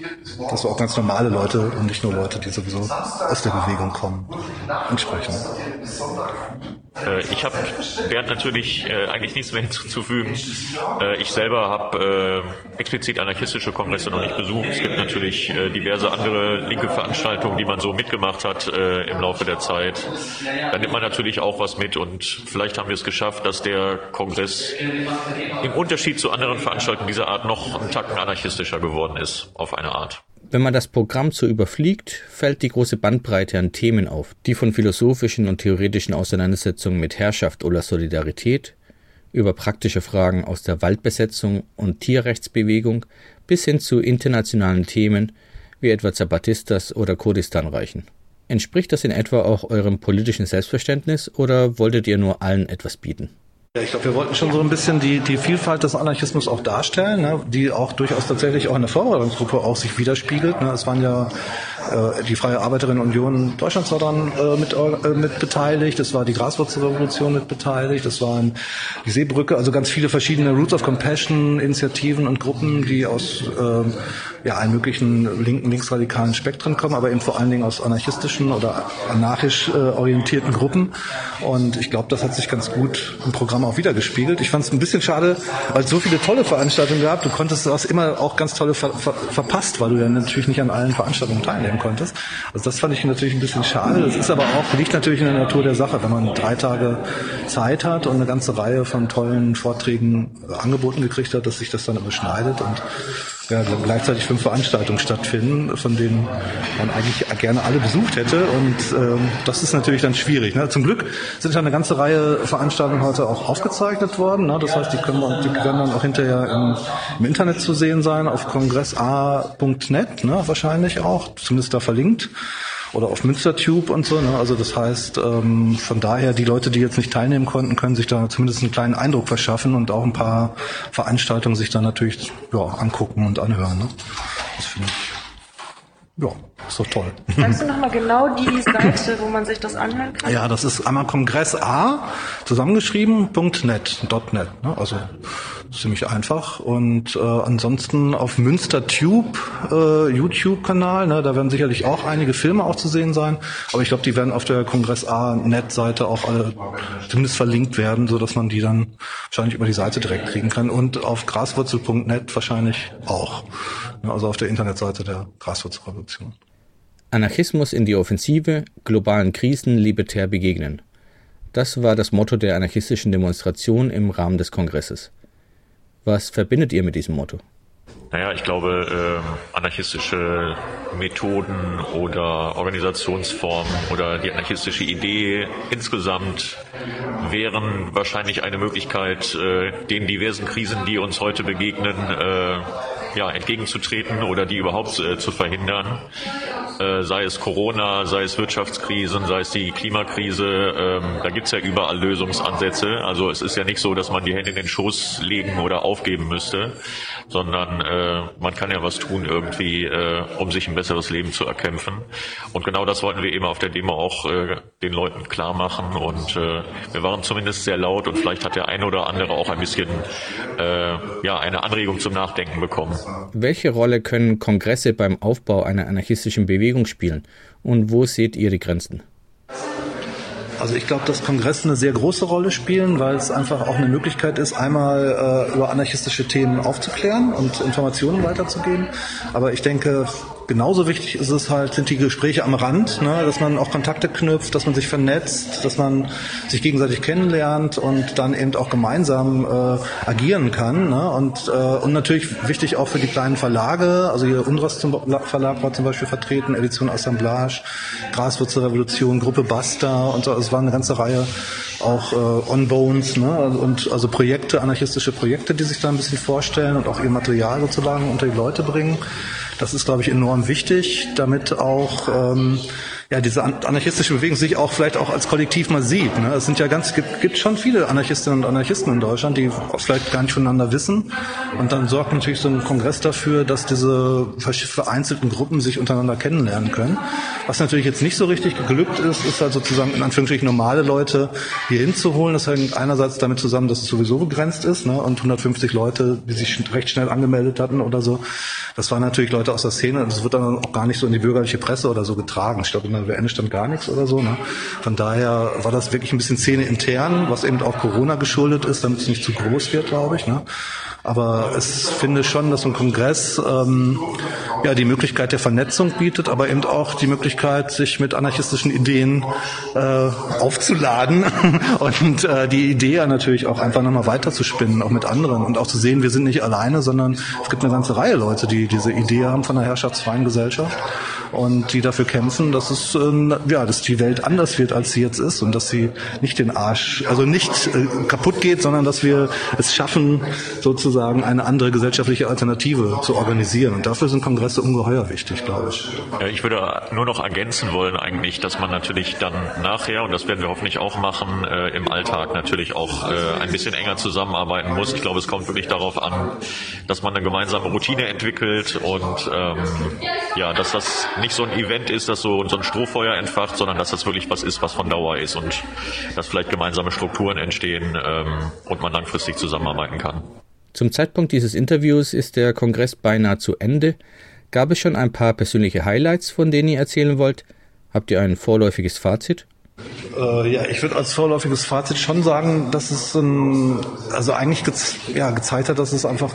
Dass wir auch ganz normale Leute und nicht nur Leute, die sowieso aus der Bewegung kommen, entsprechen. Äh, ich habe Bernd natürlich äh, eigentlich nichts mehr hinzuzufügen. Äh, ich selber habe äh, explizit anarchistische Kongresse noch nicht besucht. Es gibt natürlich äh, diverse andere linke Veranstaltungen, die man so mitgemacht hat äh, im Laufe der Zeit. Da nimmt man natürlich auch was mit und vielleicht haben wir es geschafft, dass der Kongress im Unterschied zu anderen Veranstaltungen dieser Art noch einen Tacken anarchistischer geworden ist, auf eine Art. Wenn man das Programm so überfliegt, fällt die große Bandbreite an Themen auf, die von philosophischen und theoretischen Auseinandersetzungen mit Herrschaft oder Solidarität über praktische Fragen aus der Waldbesetzung und Tierrechtsbewegung bis hin zu internationalen Themen wie etwa Zapatistas oder Kurdistan reichen. Entspricht das in etwa auch eurem politischen Selbstverständnis oder wolltet ihr nur allen etwas bieten? Ja, ich glaube, wir wollten schon so ein bisschen die, die Vielfalt des Anarchismus auch darstellen, ne, die auch durchaus tatsächlich auch in der Vorbereitungsgruppe auch sich widerspiegelt. Ne. Es waren ja äh, die Freie Arbeiterinnenunion Deutschlands war daran äh, mit, äh, mit beteiligt, es war die Graswurzelrevolution mit beteiligt, es waren die Seebrücke, also ganz viele verschiedene Roots of Compassion Initiativen und Gruppen, die aus äh, ja, allen möglichen linken, linksradikalen Spektren kommen, aber eben vor allen Dingen aus anarchistischen oder anarchisch äh, orientierten Gruppen. Und ich glaube, das hat sich ganz gut im Programm auch wiedergespiegelt. Ich fand es ein bisschen schade, weil es so viele tolle Veranstaltungen gab. Du konntest das immer auch ganz tolle ver ver verpasst, weil du ja natürlich nicht an allen Veranstaltungen teilnehmen konntest. Also das fand ich natürlich ein bisschen schade. Das ist aber auch, liegt natürlich in der Natur der Sache, wenn man drei Tage Zeit hat und eine ganze Reihe von tollen Vorträgen angeboten gekriegt hat, dass sich das dann überschneidet und ja, gleichzeitig fünf Veranstaltungen stattfinden, von denen man eigentlich gerne alle besucht hätte. Und ähm, das ist natürlich dann schwierig. Ne? Zum Glück sind ja eine ganze Reihe Veranstaltungen heute auch aufgezeichnet worden. Ne? Das heißt, die, können wir, die werden dann auch hinterher im, im Internet zu sehen sein, auf kongressa.net ne? wahrscheinlich auch, zumindest da verlinkt oder auf Münstertube und so. Ne? Also das heißt, ähm, von daher, die Leute, die jetzt nicht teilnehmen konnten, können sich da zumindest einen kleinen Eindruck verschaffen und auch ein paar Veranstaltungen sich dann natürlich ja, angucken und anhören. Ne? Das finde ich, ja, ist doch toll. Sagst du nochmal genau die Seite, wo man sich das anhören kann? Ja, das ist einmal Kongress A, zusammengeschrieben, .net, .net, ne? also ziemlich einfach. Und äh, ansonsten auf Münstertube, äh, YouTube-Kanal, ne, da werden sicherlich auch einige Filme auch zu sehen sein. Aber ich glaube, die werden auf der Kongress A-Net-Seite auch alle zumindest verlinkt werden, so dass man die dann wahrscheinlich über die Seite direkt kriegen kann. Und auf graswurzel.net wahrscheinlich auch. Ne, also auf der Internetseite der Graswurzelrevolution. Anarchismus in die Offensive, globalen Krisen libertär begegnen. Das war das Motto der anarchistischen Demonstration im Rahmen des Kongresses. Was verbindet ihr mit diesem Motto? Naja, ich glaube, äh, anarchistische Methoden oder Organisationsformen oder die anarchistische Idee insgesamt wären wahrscheinlich eine Möglichkeit, äh, den diversen Krisen, die uns heute begegnen, äh, ja, entgegenzutreten oder die überhaupt äh, zu verhindern. Äh, sei es Corona, sei es Wirtschaftskrisen, sei es die Klimakrise, ähm, da gibt's ja überall Lösungsansätze. Also es ist ja nicht so, dass man die Hände in den Schoß legen oder aufgeben müsste, sondern äh, man kann ja was tun irgendwie, äh, um sich ein besseres Leben zu erkämpfen. Und genau das wollten wir eben auf der Demo auch äh, den Leuten klar machen. Und äh, wir waren zumindest sehr laut und vielleicht hat der eine oder andere auch ein bisschen äh, ja, eine Anregung zum Nachdenken bekommen. Welche Rolle können Kongresse beim Aufbau einer anarchistischen Bewegung spielen und wo seht ihr die Grenzen? Also ich glaube, dass Kongresse eine sehr große Rolle spielen, weil es einfach auch eine Möglichkeit ist, einmal äh, über anarchistische Themen aufzuklären und Informationen weiterzugeben. Aber ich denke, genauso wichtig ist es halt, sind die Gespräche am Rand, ne, dass man auch Kontakte knüpft, dass man sich vernetzt, dass man sich gegenseitig kennenlernt und dann eben auch gemeinsam äh, agieren kann. Ne, und, äh, und natürlich wichtig auch für die kleinen Verlage, also hier Undras zum Verlag war zum Beispiel vertreten, Edition Assemblage, Graswurzelrevolution, Gruppe Basta und so. Es waren eine ganze Reihe auch äh, On Bones ne, und also Projekte, anarchistische Projekte, die sich da ein bisschen vorstellen und auch ihr Material sozusagen unter die Leute bringen. Das ist, glaube ich, enorm wichtig, damit auch ähm, ja, diese anarchistische Bewegung sich auch vielleicht auch als Kollektiv mal sieht. Ne? Es sind ja ganz, gibt, gibt schon viele Anarchistinnen und Anarchisten in Deutschland, die vielleicht gar nicht voneinander wissen. Und dann sorgt natürlich so ein Kongress dafür, dass diese vereinzelten Gruppen sich untereinander kennenlernen können. Was natürlich jetzt nicht so richtig geglückt ist, ist halt sozusagen in Anführungsstrichen normale Leute hier hinzuholen. Das hängt einerseits damit zusammen, dass es sowieso begrenzt ist ne? und 150 Leute, die sich recht schnell angemeldet hatten oder so. Das waren natürlich Leute aus der Szene und es wird dann auch gar nicht so in die bürgerliche Presse oder so getragen. Ich glaube, WN stand gar nichts oder so. Ne? Von daher war das wirklich ein bisschen Szene intern, was eben auch Corona geschuldet ist, damit es nicht zu groß wird, glaube ich. Ne? Aber es finde schon, dass ein Kongress ähm, ja die Möglichkeit der Vernetzung bietet, aber eben auch die Möglichkeit, sich mit anarchistischen Ideen äh, aufzuladen und äh, die Idee natürlich auch einfach nochmal weiterzuspinnen, auch mit anderen und auch zu sehen, wir sind nicht alleine, sondern es gibt eine ganze Reihe Leute, die diese Idee haben von einer herrschaftsfreien Gesellschaft und die dafür kämpfen, dass es äh, ja, dass die Welt anders wird, als sie jetzt ist und dass sie nicht den Arsch, also nicht äh, kaputt geht, sondern dass wir es schaffen, sozusagen eine andere gesellschaftliche Alternative zu organisieren. Und dafür sind Kongresse ungeheuer wichtig, glaube ich. Ich würde nur noch ergänzen wollen eigentlich, dass man natürlich dann nachher, und das werden wir hoffentlich auch machen, äh, im Alltag natürlich auch äh, ein bisschen enger zusammenarbeiten muss. Ich glaube, es kommt wirklich darauf an, dass man eine gemeinsame Routine entwickelt und ähm, ja, dass das nicht so ein Event ist, das so, so ein Strohfeuer entfacht, sondern dass das wirklich was ist, was von Dauer ist und dass vielleicht gemeinsame Strukturen entstehen ähm, und man langfristig zusammenarbeiten kann. Zum Zeitpunkt dieses Interviews ist der Kongress beinahe zu Ende. Gab es schon ein paar persönliche Highlights, von denen ihr erzählen wollt? Habt ihr ein vorläufiges Fazit? Äh, ja, ich würde als vorläufiges Fazit schon sagen, dass es ein, also eigentlich ge ja, gezeigt hat, dass es einfach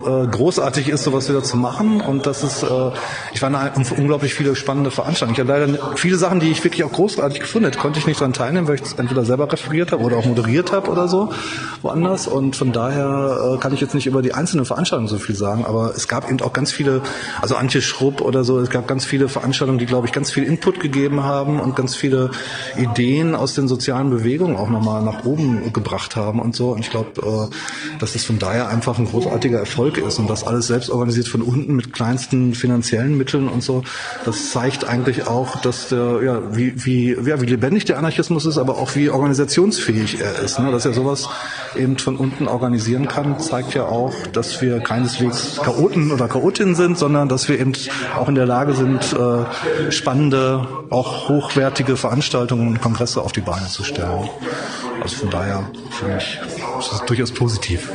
äh, großartig ist, sowas wieder zu machen und dass es, äh, ich war eine, unglaublich viele spannende Veranstaltungen. Ich habe leider viele Sachen, die ich wirklich auch großartig gefunden hätte, konnte ich nicht daran teilnehmen, weil ich es entweder selber referiert habe oder auch moderiert habe oder so woanders und von daher äh, kann ich jetzt nicht über die einzelnen Veranstaltungen so viel sagen, aber es gab eben auch ganz viele, also Antje Schrupp oder so, es gab ganz viele Veranstaltungen, die glaube ich ganz viel Input gegeben haben und ganz viele Ideen aus den sozialen Bewegungen auch nochmal nach oben gebracht haben und so. Und ich glaube, äh, dass das von daher einfach ein großartiger Erfolg ist und das alles selbst organisiert von unten mit kleinsten finanziellen Mitteln und so. Das zeigt eigentlich auch, dass der, ja, wie, wie, ja, wie lebendig der Anarchismus ist, aber auch wie organisationsfähig er ist. Ne? Dass er sowas eben von unten organisieren kann, zeigt ja auch, dass wir keineswegs Chaoten oder Chaotinnen sind, sondern dass wir eben auch in der Lage sind, äh, spannende, auch hochwertige Veranstaltungen und Kongresse auf die Beine zu stellen. Also von daher finde ich, ist das durchaus positiv.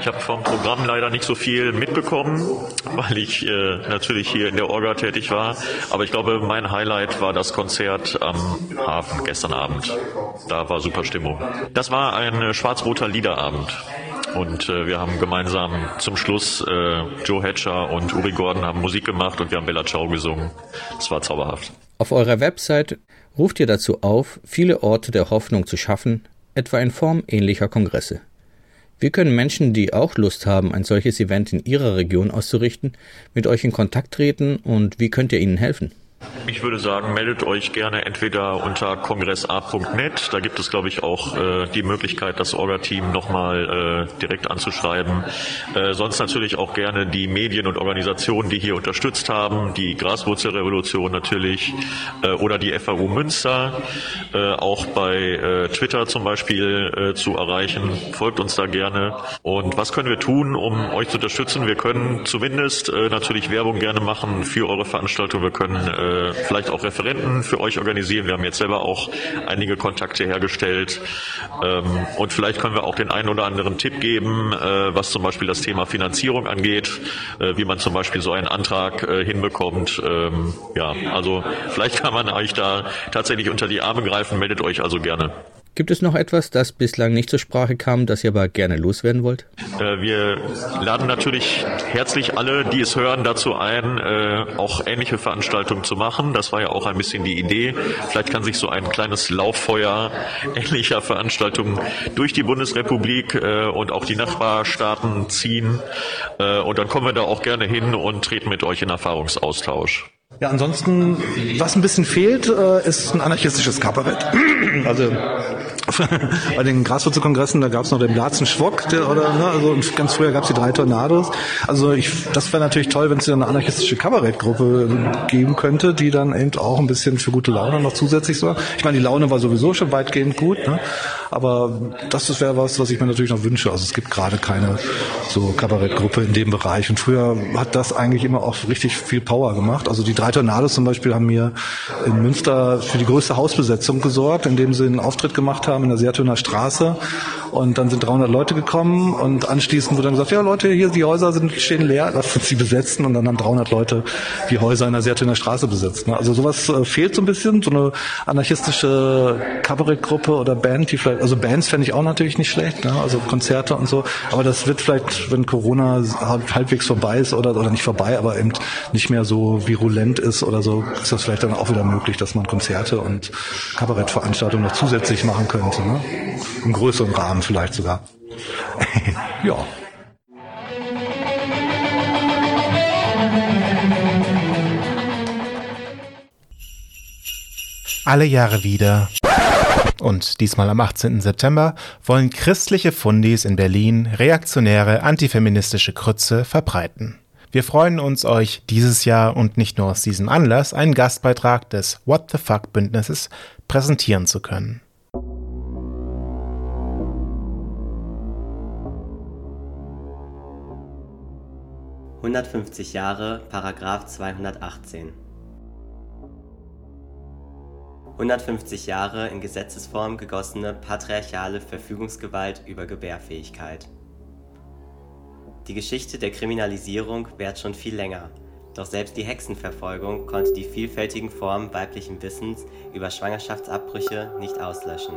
Ich habe vom Programm leider nicht so viel mitbekommen, weil ich äh, natürlich hier in der Orga tätig war. Aber ich glaube, mein Highlight war das Konzert am Hafen gestern Abend. Da war super Stimmung. Das war ein schwarz-roter Liederabend. Und äh, wir haben gemeinsam zum Schluss äh, Joe Hatcher und Uri Gordon haben Musik gemacht und wir haben Bella Ciao gesungen. Das war zauberhaft. Auf eurer Website ruft ihr dazu auf, viele Orte der Hoffnung zu schaffen, etwa in Form ähnlicher Kongresse. Wie können Menschen, die auch Lust haben, ein solches Event in ihrer Region auszurichten, mit euch in Kontakt treten und wie könnt ihr ihnen helfen? Ich würde sagen, meldet euch gerne entweder unter kongressa.net. Da gibt es, glaube ich, auch äh, die Möglichkeit, das Orga-Team nochmal äh, direkt anzuschreiben. Äh, sonst natürlich auch gerne die Medien und Organisationen, die hier unterstützt haben, die Graswurzelrevolution natürlich äh, oder die FAU Münster, äh, auch bei äh, Twitter zum Beispiel äh, zu erreichen. Folgt uns da gerne. Und was können wir tun, um euch zu unterstützen? Wir können zumindest natürlich Werbung gerne machen für eure Veranstaltung. Wir können äh, vielleicht auch Referenten für euch organisieren. Wir haben jetzt selber auch einige Kontakte hergestellt ähm, und vielleicht können wir auch den einen oder anderen Tipp geben, äh, was zum Beispiel das Thema Finanzierung angeht, äh, wie man zum Beispiel so einen Antrag äh, hinbekommt. Ähm, ja, also vielleicht kann man euch da tatsächlich unter die Arme greifen. Meldet euch also gerne. Gibt es noch etwas, das bislang nicht zur Sprache kam, das ihr aber gerne loswerden wollt? Äh, wir laden natürlich herzlich alle, die es hören, dazu ein, äh, auch ähnliche Veranstaltungen zu machen. Das war ja auch ein bisschen die Idee. Vielleicht kann sich so ein kleines Lauffeuer ähnlicher Veranstaltungen durch die Bundesrepublik äh, und auch die Nachbarstaaten ziehen. und dann kommen wir da auch gerne hin und treten mit euch in Erfahrungsaustausch. Ja, ansonsten, was ein bisschen fehlt, ist ein anarchistisches Kabarett. Also Bei den Graswurzelkongressen, da gab es noch den Blatzen Schwock, der, oder ne, also ganz früher gab es die drei Tornados. Also ich, das wäre natürlich toll, wenn es eine anarchistische Kabarettgruppe geben könnte, die dann eben auch ein bisschen für gute Laune noch zusätzlich so. Ich meine, die Laune war sowieso schon weitgehend gut, ne? aber das wäre was, was ich mir natürlich noch wünsche. Also es gibt gerade keine so Kabarettgruppe in dem Bereich. Und früher hat das eigentlich immer auch richtig viel Power gemacht. Also die drei Tornados zum Beispiel haben mir in Münster für die größte Hausbesetzung gesorgt, indem sie einen Auftritt gemacht haben in der Seertöner Straße. Und dann sind 300 Leute gekommen und anschließend wurde dann gesagt, ja Leute, hier die Häuser sind, stehen leer, lasst uns sie besetzen. Und dann haben 300 Leute die Häuser in der Seertöner Straße besetzt. Ne? Also sowas äh, fehlt so ein bisschen, so eine anarchistische Kabarettgruppe oder Band, die vielleicht, also Bands fände ich auch natürlich nicht schlecht, ne? also Konzerte und so. Aber das wird vielleicht, wenn Corona halbwegs vorbei ist oder, oder nicht vorbei, aber eben nicht mehr so virulent ist oder so, ist das vielleicht dann auch wieder möglich, dass man Konzerte und Kabarettveranstaltungen noch zusätzlich machen könnte. Ne? Im größeren Rahmen vielleicht sogar. ja. Alle Jahre wieder und diesmal am 18. September wollen christliche Fundis in Berlin reaktionäre antifeministische Krütze verbreiten. Wir freuen uns, euch dieses Jahr und nicht nur aus diesem Anlass einen Gastbeitrag des What the Fuck Bündnisses präsentieren zu können. »150 Jahre, Paragraph 218« 150 Jahre in Gesetzesform gegossene patriarchale Verfügungsgewalt über Gebärfähigkeit. Die Geschichte der Kriminalisierung währt schon viel länger, doch selbst die Hexenverfolgung konnte die vielfältigen Formen weiblichen Wissens über Schwangerschaftsabbrüche nicht auslöschen.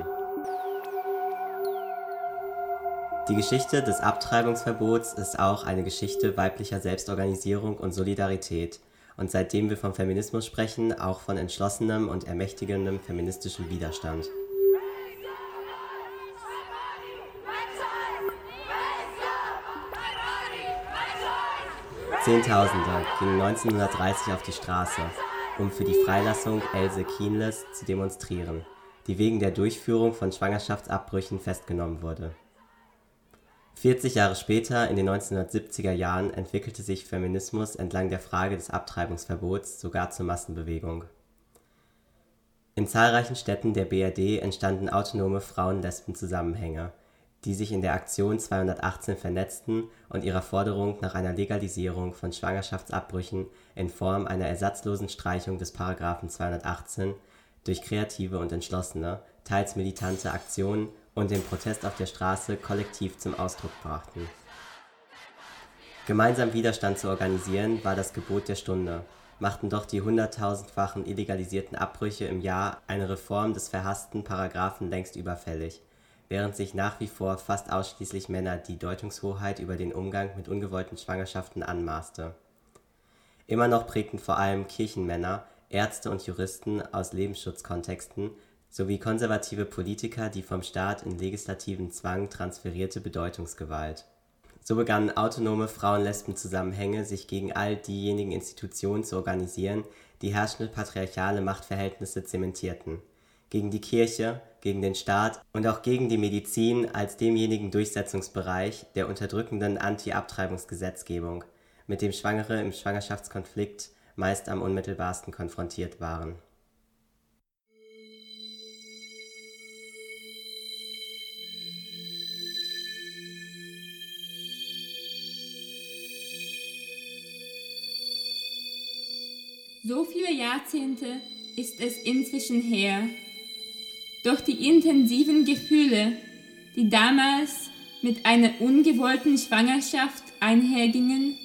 Die Geschichte des Abtreibungsverbots ist auch eine Geschichte weiblicher Selbstorganisierung und Solidarität – und seitdem wir vom Feminismus sprechen, auch von entschlossenem und ermächtigendem feministischem Widerstand. Zehntausende gingen 1930 auf die Straße, um für die Freilassung Else Kienles zu demonstrieren, die wegen der Durchführung von Schwangerschaftsabbrüchen festgenommen wurde 40 Jahre später, in den 1970er Jahren, entwickelte sich Feminismus entlang der Frage des Abtreibungsverbots sogar zur Massenbewegung. In zahlreichen Städten der BRD entstanden autonome Frauen-Lesben-Zusammenhänge, die sich in der Aktion 218 vernetzten und ihrer Forderung nach einer Legalisierung von Schwangerschaftsabbrüchen in Form einer ersatzlosen Streichung des Paragraphen 218 durch kreative und entschlossene, teils militante Aktionen und den Protest auf der Straße kollektiv zum Ausdruck brachten. Gemeinsam Widerstand zu organisieren war das Gebot der Stunde, machten doch die hunderttausendfachen illegalisierten Abbrüche im Jahr eine Reform des verhassten Paragraphen längst überfällig, während sich nach wie vor fast ausschließlich Männer die Deutungshoheit über den Umgang mit ungewollten Schwangerschaften anmaßte. Immer noch prägten vor allem Kirchenmänner, Ärzte und Juristen aus Lebensschutzkontexten sowie konservative Politiker die vom Staat in legislativen Zwang transferierte Bedeutungsgewalt. So begannen autonome Frauen-Lesben-Zusammenhänge sich gegen all diejenigen Institutionen zu organisieren, die herrschende patriarchale Machtverhältnisse zementierten. Gegen die Kirche, gegen den Staat und auch gegen die Medizin als demjenigen Durchsetzungsbereich der unterdrückenden Anti-Abtreibungsgesetzgebung, mit dem Schwangere im Schwangerschaftskonflikt meist am unmittelbarsten konfrontiert waren So viele Jahrzehnte ist es inzwischen her. Doch die intensiven Gefühle, die damals mit einer ungewollten Schwangerschaft einhergingen,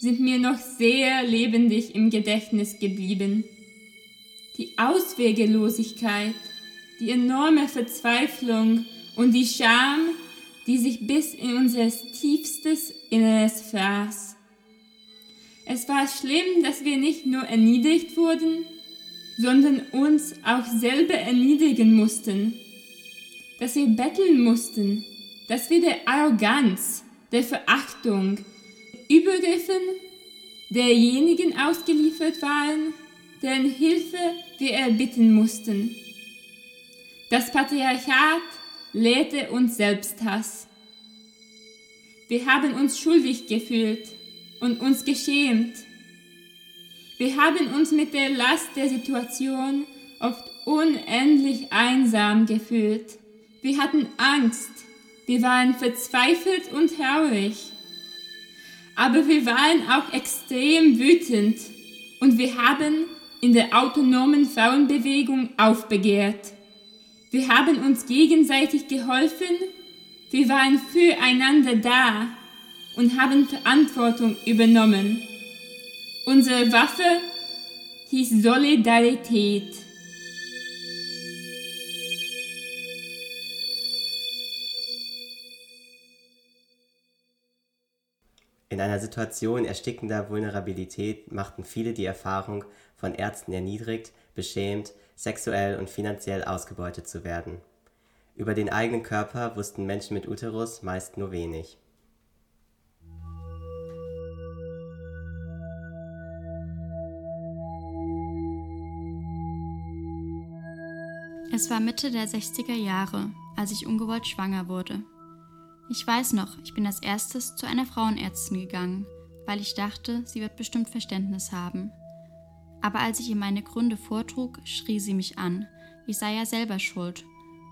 sind mir noch sehr lebendig im Gedächtnis geblieben. Die Auswegelosigkeit, die enorme Verzweiflung und die Scham, die sich bis in unser tiefstes Inneres fraß. Es war schlimm, dass wir nicht nur erniedrigt wurden, sondern uns auch selber erniedrigen mussten. Dass wir betteln mussten, dass wir der Arroganz, der Verachtung, Übergriffen derjenigen ausgeliefert waren, deren Hilfe wir erbitten mussten. Das Patriarchat lehrte uns Selbsthass. Wir haben uns schuldig gefühlt und uns geschämt. Wir haben uns mit der Last der Situation oft unendlich einsam gefühlt. Wir hatten Angst. Wir waren verzweifelt und traurig. Aber wir waren auch extrem wütend und wir haben in der autonomen Frauenbewegung aufbegehrt. Wir haben uns gegenseitig geholfen, wir waren füreinander da und haben Verantwortung übernommen. Unsere Waffe hieß Solidarität. In einer Situation erstickender Vulnerabilität machten viele die Erfahrung, von Ärzten erniedrigt, beschämt, sexuell und finanziell ausgebeutet zu werden. Über den eigenen Körper wussten Menschen mit Uterus meist nur wenig. Es war Mitte der 60er Jahre, als ich ungewollt schwanger wurde. Ich weiß noch, ich bin als erstes zu einer Frauenärztin gegangen, weil ich dachte, sie wird bestimmt Verständnis haben. Aber als ich ihr meine Gründe vortrug, schrie sie mich an. Ich sei ja selber schuld.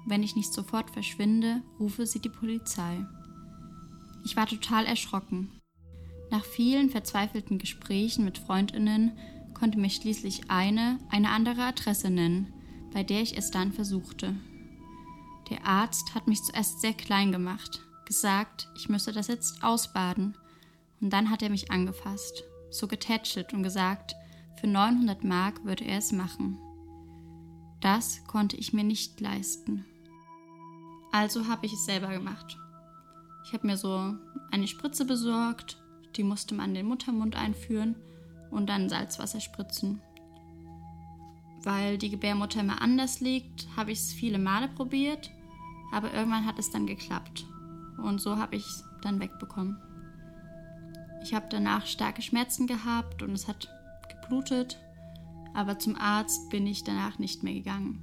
Wenn ich nicht sofort verschwinde, rufe sie die Polizei. Ich war total erschrocken. Nach vielen verzweifelten Gesprächen mit Freundinnen konnte mir schließlich eine eine andere Adresse nennen, bei der ich es dann versuchte. Der Arzt hat mich zuerst sehr klein gemacht, gesagt, ich müsse das jetzt ausbaden, und dann hat er mich angefasst, so getätschelt und gesagt, für 900 Mark würde er es machen. Das konnte ich mir nicht leisten. Also habe ich es selber gemacht. Ich habe mir so eine Spritze besorgt, die musste man den Muttermund einführen und dann Salzwasser spritzen weil die Gebärmutter immer anders liegt, habe ich es viele Male probiert, aber irgendwann hat es dann geklappt. Und so habe ich es dann wegbekommen. Ich habe danach starke Schmerzen gehabt und es hat geblutet, aber zum Arzt bin ich danach nicht mehr gegangen.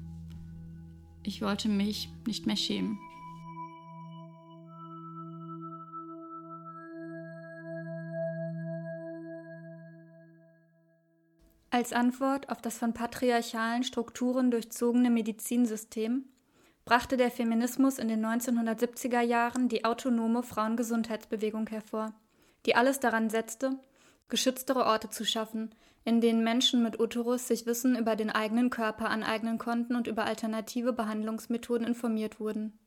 Ich wollte mich nicht mehr schämen. Als Antwort auf das von patriarchalen Strukturen durchzogene Medizinsystem brachte der Feminismus in den 1970er Jahren die autonome Frauengesundheitsbewegung hervor, die alles daran setzte, geschütztere Orte zu schaffen, in denen Menschen mit Uterus sich Wissen über den eigenen Körper aneignen konnten und über alternative Behandlungsmethoden informiert wurden.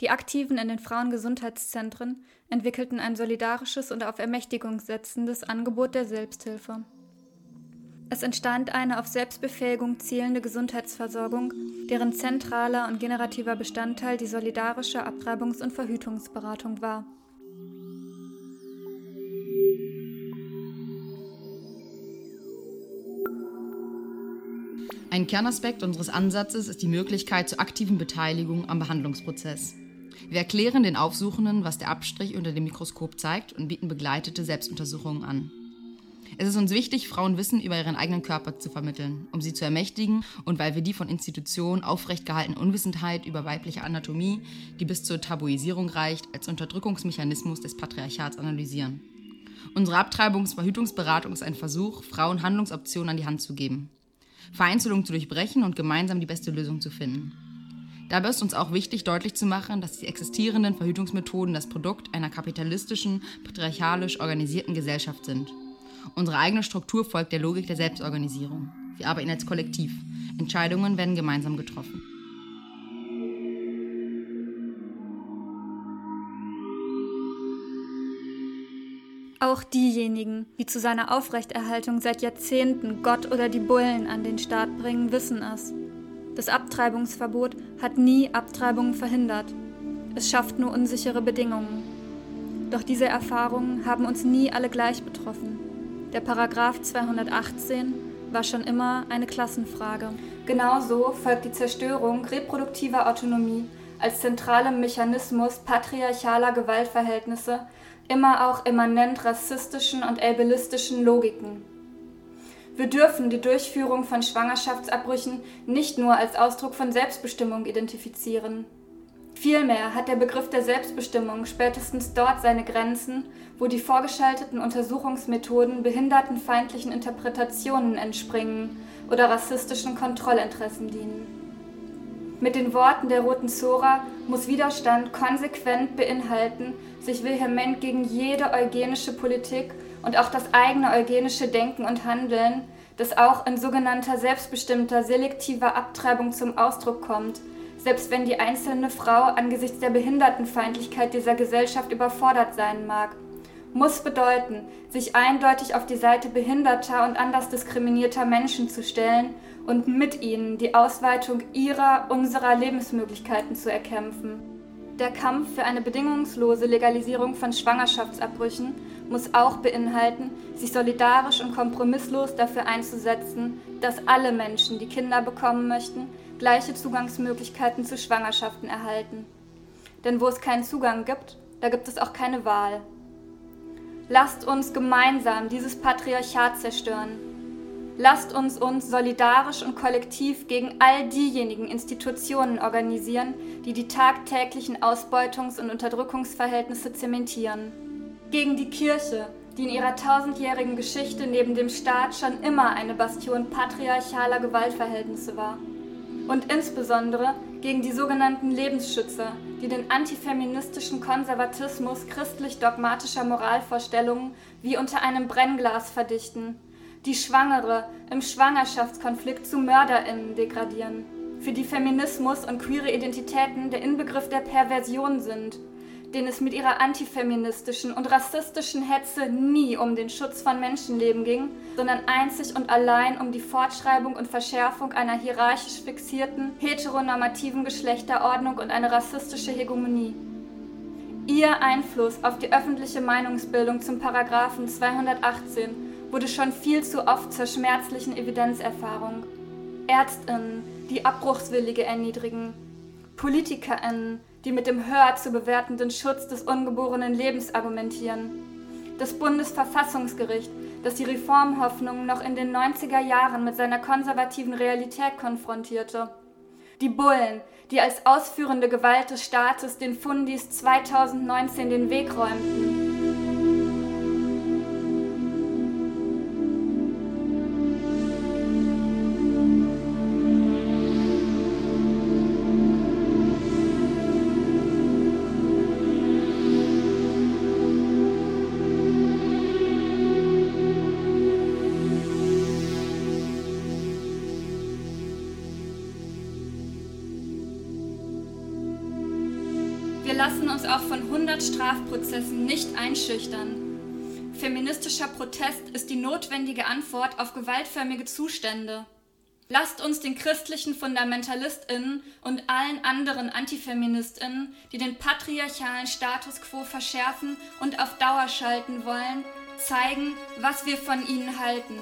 Die Aktiven in den Frauengesundheitszentren entwickelten ein solidarisches und auf Ermächtigung setzendes Angebot der Selbsthilfe. Es entstand eine auf Selbstbefähigung zielende Gesundheitsversorgung, deren zentraler und generativer Bestandteil die solidarische Abtreibungs- und Verhütungsberatung war. Ein Kernaspekt unseres Ansatzes ist die Möglichkeit zur aktiven Beteiligung am Behandlungsprozess. Wir erklären den Aufsuchenden, was der Abstrich unter dem Mikroskop zeigt und bieten begleitete Selbstuntersuchungen an. Es ist uns wichtig, Frauen Wissen über ihren eigenen Körper zu vermitteln, um sie zu ermächtigen und weil wir die von Institutionen aufrecht gehaltene Unwissenheit über weibliche Anatomie, die bis zur Tabuisierung reicht, als Unterdrückungsmechanismus des Patriarchats analysieren. Unsere Abtreibungs-Verhütungsberatung ist ein Versuch, Frauen Handlungsoptionen an die Hand zu geben, Vereinzelung zu durchbrechen und gemeinsam die beste Lösung zu finden. Dabei ist uns auch wichtig, deutlich zu machen, dass die existierenden Verhütungsmethoden das Produkt einer kapitalistischen, patriarchalisch organisierten Gesellschaft sind Unsere eigene Struktur folgt der Logik der Selbstorganisierung. Wir arbeiten als Kollektiv. Entscheidungen werden gemeinsam getroffen. Auch diejenigen, die zu seiner Aufrechterhaltung seit Jahrzehnten Gott oder die Bullen an den Start bringen, wissen es. Das Abtreibungsverbot hat nie Abtreibungen verhindert. Es schafft nur unsichere Bedingungen. Doch diese Erfahrungen haben uns nie alle gleich betroffen. Der Paragraph 218 war schon immer eine Klassenfrage. Genauso folgt die Zerstörung reproduktiver Autonomie als zentraler Mechanismus patriarchaler Gewaltverhältnisse immer auch immanent rassistischen und ableistischen Logiken. Wir dürfen die Durchführung von Schwangerschaftsabbrüchen nicht nur als Ausdruck von Selbstbestimmung identifizieren. Vielmehr hat der Begriff der Selbstbestimmung spätestens dort seine Grenzen, wo die vorgeschalteten Untersuchungsmethoden behindertenfeindlichen Interpretationen entspringen oder rassistischen Kontrollinteressen dienen. Mit den Worten der Roten Zora muss Widerstand konsequent beinhalten, sich vehement gegen jede eugenische Politik und auch das eigene eugenische Denken und Handeln, das auch in sogenannter selbstbestimmter selektiver Abtreibung zum Ausdruck kommt, selbst wenn die einzelne Frau angesichts der Behindertenfeindlichkeit dieser Gesellschaft überfordert sein mag, muss bedeuten, sich eindeutig auf die Seite behinderter und anders diskriminierter Menschen zu stellen und mit ihnen die Ausweitung ihrer, unserer Lebensmöglichkeiten zu erkämpfen. Der Kampf für eine bedingungslose Legalisierung von Schwangerschaftsabbrüchen muss auch beinhalten, sich solidarisch und kompromisslos dafür einzusetzen, dass alle Menschen, die Kinder bekommen möchten, gleiche Zugangsmöglichkeiten zu Schwangerschaften erhalten. Denn wo es keinen Zugang gibt, da gibt es auch keine Wahl. Lasst uns gemeinsam dieses Patriarchat zerstören. Lasst uns uns solidarisch und kollektiv gegen all diejenigen Institutionen organisieren, die die tagtäglichen Ausbeutungs- und Unterdrückungsverhältnisse zementieren. Gegen die Kirche, die in ihrer tausendjährigen Geschichte neben dem Staat schon immer eine Bastion patriarchaler Gewaltverhältnisse war und insbesondere gegen die sogenannten Lebensschützer, die den antifeministischen Konservatismus christlich-dogmatischer Moralvorstellungen wie unter einem Brennglas verdichten, die Schwangere im Schwangerschaftskonflikt zu MörderInnen degradieren, für die Feminismus und queere Identitäten der Inbegriff der Perversion sind denen es mit ihrer antifeministischen und rassistischen Hetze nie um den Schutz von Menschenleben ging, sondern einzig und allein um die Fortschreibung und Verschärfung einer hierarchisch fixierten, heteronormativen Geschlechterordnung und eine rassistische Hegemonie. Ihr Einfluss auf die öffentliche Meinungsbildung zum Paragraphen 218 wurde schon viel zu oft zur schmerzlichen Evidenzerfahrung. Ärztinnen, die Abbruchswillige erniedrigen, PolitikerInnen, die mit dem höher zu bewertenden Schutz des ungeborenen Lebens argumentieren. Das Bundesverfassungsgericht, das die Reformhoffnung noch in den 90er Jahren mit seiner konservativen Realität konfrontierte. Die Bullen, die als ausführende Gewalt des Staates den Fundis 2019 den Weg räumten. Strafprozessen nicht einschüchtern. Feministischer Protest ist die notwendige Antwort auf gewaltförmige Zustände. Lasst uns den christlichen FundamentalistInnen und allen anderen AntifeministInnen, die den patriarchalen Status quo verschärfen und auf Dauer schalten wollen, zeigen, was wir von ihnen halten.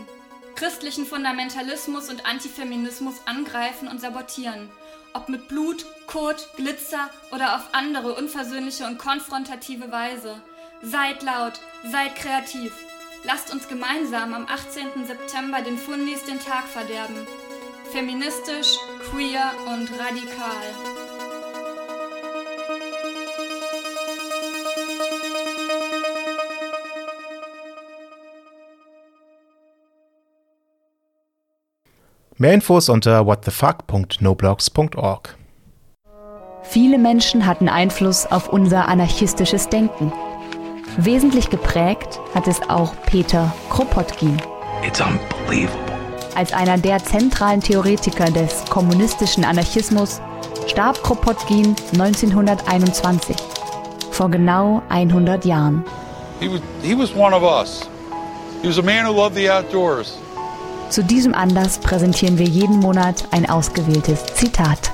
Christlichen Fundamentalismus und Antifeminismus angreifen und sabotieren ob mit Blut, Kot, Glitzer oder auf andere unversöhnliche und konfrontative Weise. Seid laut, seid kreativ. Lasst uns gemeinsam am 18. September den Fundis den Tag verderben. Feministisch, queer und radikal. Mehr Infos unter whatthefuck.noblogs.org. Viele Menschen hatten Einfluss auf unser anarchistisches Denken. Wesentlich geprägt hat es auch Peter Kropotkin. It's unbelievable. Als einer der zentralen Theoretiker des kommunistischen Anarchismus starb Kropotkin 1921, vor genau 100 Jahren. He was, he was one of us. He was a man who loved the outdoors. Zu diesem Anlass präsentieren wir jeden Monat ein ausgewähltes Zitat.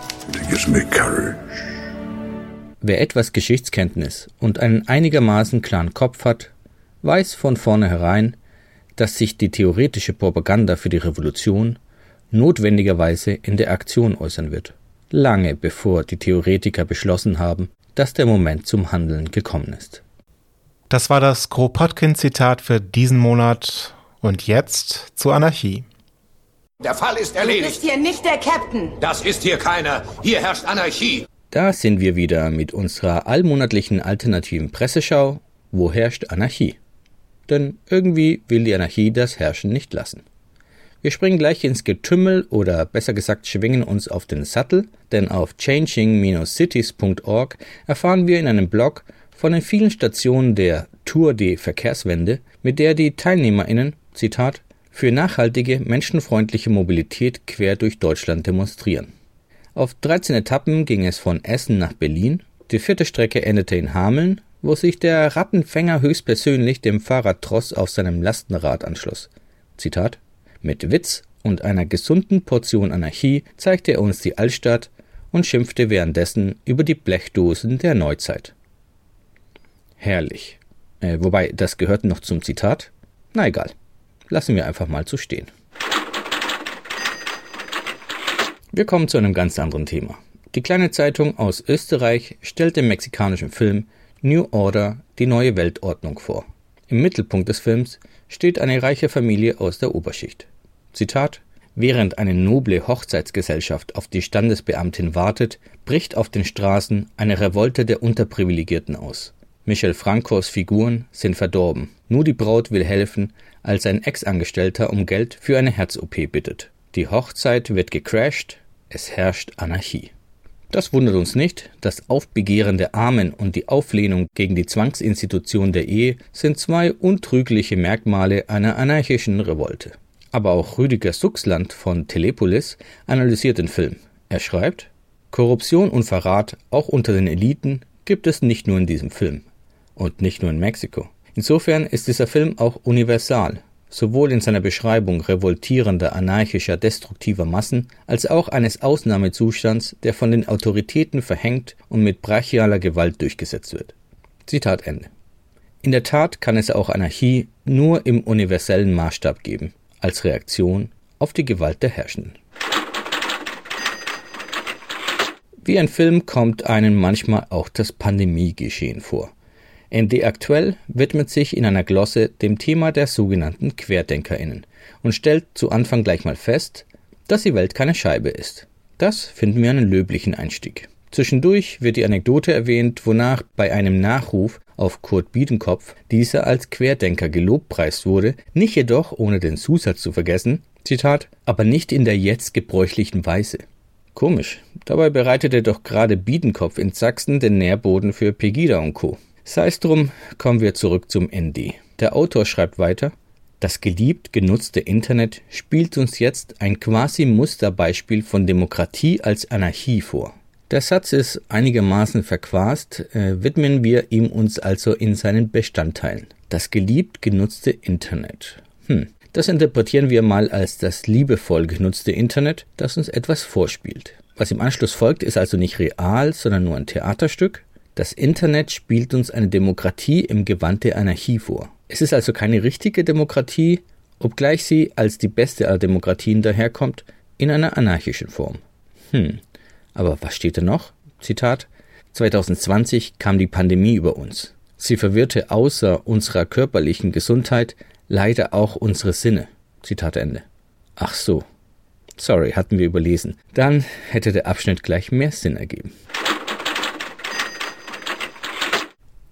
Wer etwas Geschichtskenntnis und einen einigermaßen klaren Kopf hat, weiß von vornherein, dass sich die theoretische Propaganda für die Revolution notwendigerweise in der Aktion äußern wird, lange bevor die Theoretiker beschlossen haben, dass der Moment zum Handeln gekommen ist. Das war das Kropotkin-Zitat für diesen Monat und jetzt zur Anarchie. Der Fall ist erledigt. Du bist hier nicht der Captain. Das ist hier keiner. Hier herrscht Anarchie. Da sind wir wieder mit unserer allmonatlichen alternativen Presseschau Wo herrscht Anarchie? Denn irgendwie will die Anarchie das Herrschen nicht lassen. Wir springen gleich ins Getümmel oder besser gesagt schwingen uns auf den Sattel, denn auf changing-cities.org erfahren wir in einem Blog von den vielen Stationen der Tour de Verkehrswende, mit der die TeilnehmerInnen, Zitat, für nachhaltige, menschenfreundliche Mobilität quer durch Deutschland demonstrieren. Auf 13 Etappen ging es von Essen nach Berlin. Die vierte Strecke endete in Hameln, wo sich der Rattenfänger höchstpersönlich dem Fahrradtross auf seinem Lastenrad anschloss. Zitat: Mit Witz und einer gesunden Portion Anarchie zeigte er uns die Altstadt und schimpfte währenddessen über die Blechdosen der Neuzeit. Herrlich. Äh, wobei, das gehört noch zum Zitat? Na egal. Lassen wir einfach mal zu stehen. Wir kommen zu einem ganz anderen Thema. Die kleine Zeitung aus Österreich stellt den mexikanischen Film New Order die neue Weltordnung vor. Im Mittelpunkt des Films steht eine reiche Familie aus der Oberschicht. Zitat Während eine noble Hochzeitsgesellschaft auf die Standesbeamtin wartet, bricht auf den Straßen eine Revolte der Unterprivilegierten aus. Michel Francos Figuren sind verdorben. Nur die Braut will helfen, als ein Ex-Angestellter um Geld für eine Herz-OP bittet. Die Hochzeit wird gecrashed, es herrscht Anarchie. Das wundert uns nicht, das Aufbegehren der Armen und die Auflehnung gegen die Zwangsinstitution der Ehe sind zwei untrügliche Merkmale einer anarchischen Revolte. Aber auch Rüdiger Suchsland von Telepolis analysiert den Film. Er schreibt, Korruption und Verrat, auch unter den Eliten, gibt es nicht nur in diesem Film und nicht nur in Mexiko. Insofern ist dieser Film auch universal sowohl in seiner Beschreibung revoltierender, anarchischer, destruktiver Massen, als auch eines Ausnahmezustands, der von den Autoritäten verhängt und mit brachialer Gewalt durchgesetzt wird. Zitat Ende. In der Tat kann es auch Anarchie nur im universellen Maßstab geben, als Reaktion auf die Gewalt der Herrschenden. Wie ein Film kommt einem manchmal auch das Pandemiegeschehen vor. ND Aktuell widmet sich in einer Glosse dem Thema der sogenannten QuerdenkerInnen und stellt zu Anfang gleich mal fest, dass die Welt keine Scheibe ist. Das finden wir einen löblichen Einstieg. Zwischendurch wird die Anekdote erwähnt, wonach bei einem Nachruf auf Kurt Biedenkopf dieser als Querdenker gelobpreist wurde, nicht jedoch ohne den Zusatz zu vergessen, Zitat, aber nicht in der jetzt gebräuchlichen Weise. Komisch, dabei bereitete doch gerade Biedenkopf in Sachsen den Nährboden für Pegida und Co. Sei es drum, kommen wir zurück zum ND. Der Autor schreibt weiter, das geliebt genutzte Internet spielt uns jetzt ein quasi Musterbeispiel von Demokratie als Anarchie vor. Der Satz ist einigermaßen verquast, äh, widmen wir ihm uns also in seinen Bestandteilen. Das geliebt genutzte Internet. Hm, das interpretieren wir mal als das liebevoll genutzte Internet, das uns etwas vorspielt. Was im Anschluss folgt, ist also nicht real, sondern nur ein Theaterstück. Das Internet spielt uns eine Demokratie im Gewand der Anarchie vor. Es ist also keine richtige Demokratie, obgleich sie als die beste aller Demokratien daherkommt, in einer anarchischen Form. Hm, aber was steht da noch? Zitat 2020 kam die Pandemie über uns. Sie verwirrte außer unserer körperlichen Gesundheit leider auch unsere Sinne. Zitat Ende. Ach so. Sorry, hatten wir überlesen. Dann hätte der Abschnitt gleich mehr Sinn ergeben.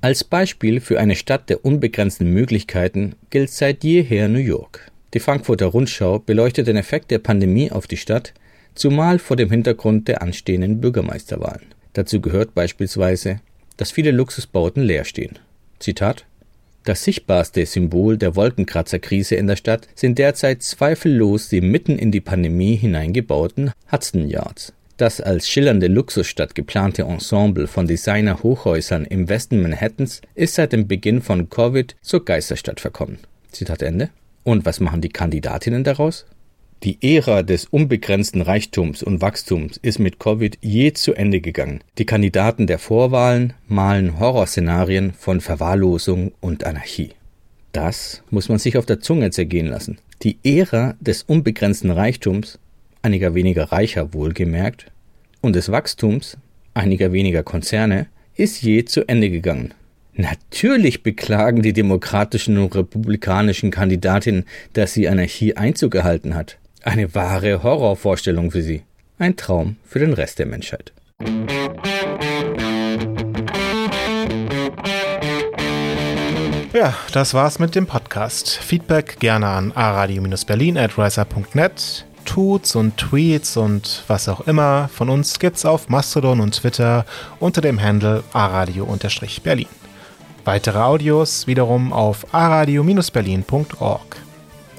Als Beispiel für eine Stadt der unbegrenzten Möglichkeiten gilt seit jeher New York. Die Frankfurter Rundschau beleuchtet den Effekt der Pandemie auf die Stadt, zumal vor dem Hintergrund der anstehenden Bürgermeisterwahlen. Dazu gehört beispielsweise, dass viele Luxusbauten leer stehen. Zitat Das sichtbarste Symbol der Wolkenkratzerkrise in der Stadt sind derzeit zweifellos die mitten in die Pandemie hineingebauten Hudson Yards. Das als schillernde Luxusstadt geplante Ensemble von Designer-Hochhäusern im Westen Manhattans ist seit dem Beginn von Covid zur Geisterstadt verkommen. Zitat Ende. Und was machen die Kandidatinnen daraus? Die Ära des unbegrenzten Reichtums und Wachstums ist mit Covid je zu Ende gegangen. Die Kandidaten der Vorwahlen malen Horrorszenarien von Verwahrlosung und Anarchie. Das muss man sich auf der Zunge zergehen lassen. Die Ära des unbegrenzten Reichtums einiger weniger Reicher wohlgemerkt, und des Wachstums einiger weniger Konzerne ist je zu Ende gegangen. Natürlich beklagen die demokratischen und republikanischen Kandidatinnen, dass sie Anarchie Einzug gehalten hat. Eine wahre Horrorvorstellung für sie. Ein Traum für den Rest der Menschheit. Ja, das war's mit dem Podcast. Feedback gerne an aradio-berlin at riser.net Tuts und Tweets und was auch immer von uns gibt's auf Mastodon und Twitter unter dem Handle aradio-berlin. Weitere Audios wiederum auf aradio-berlin.org.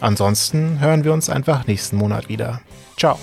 Ansonsten hören wir uns einfach nächsten Monat wieder. Ciao.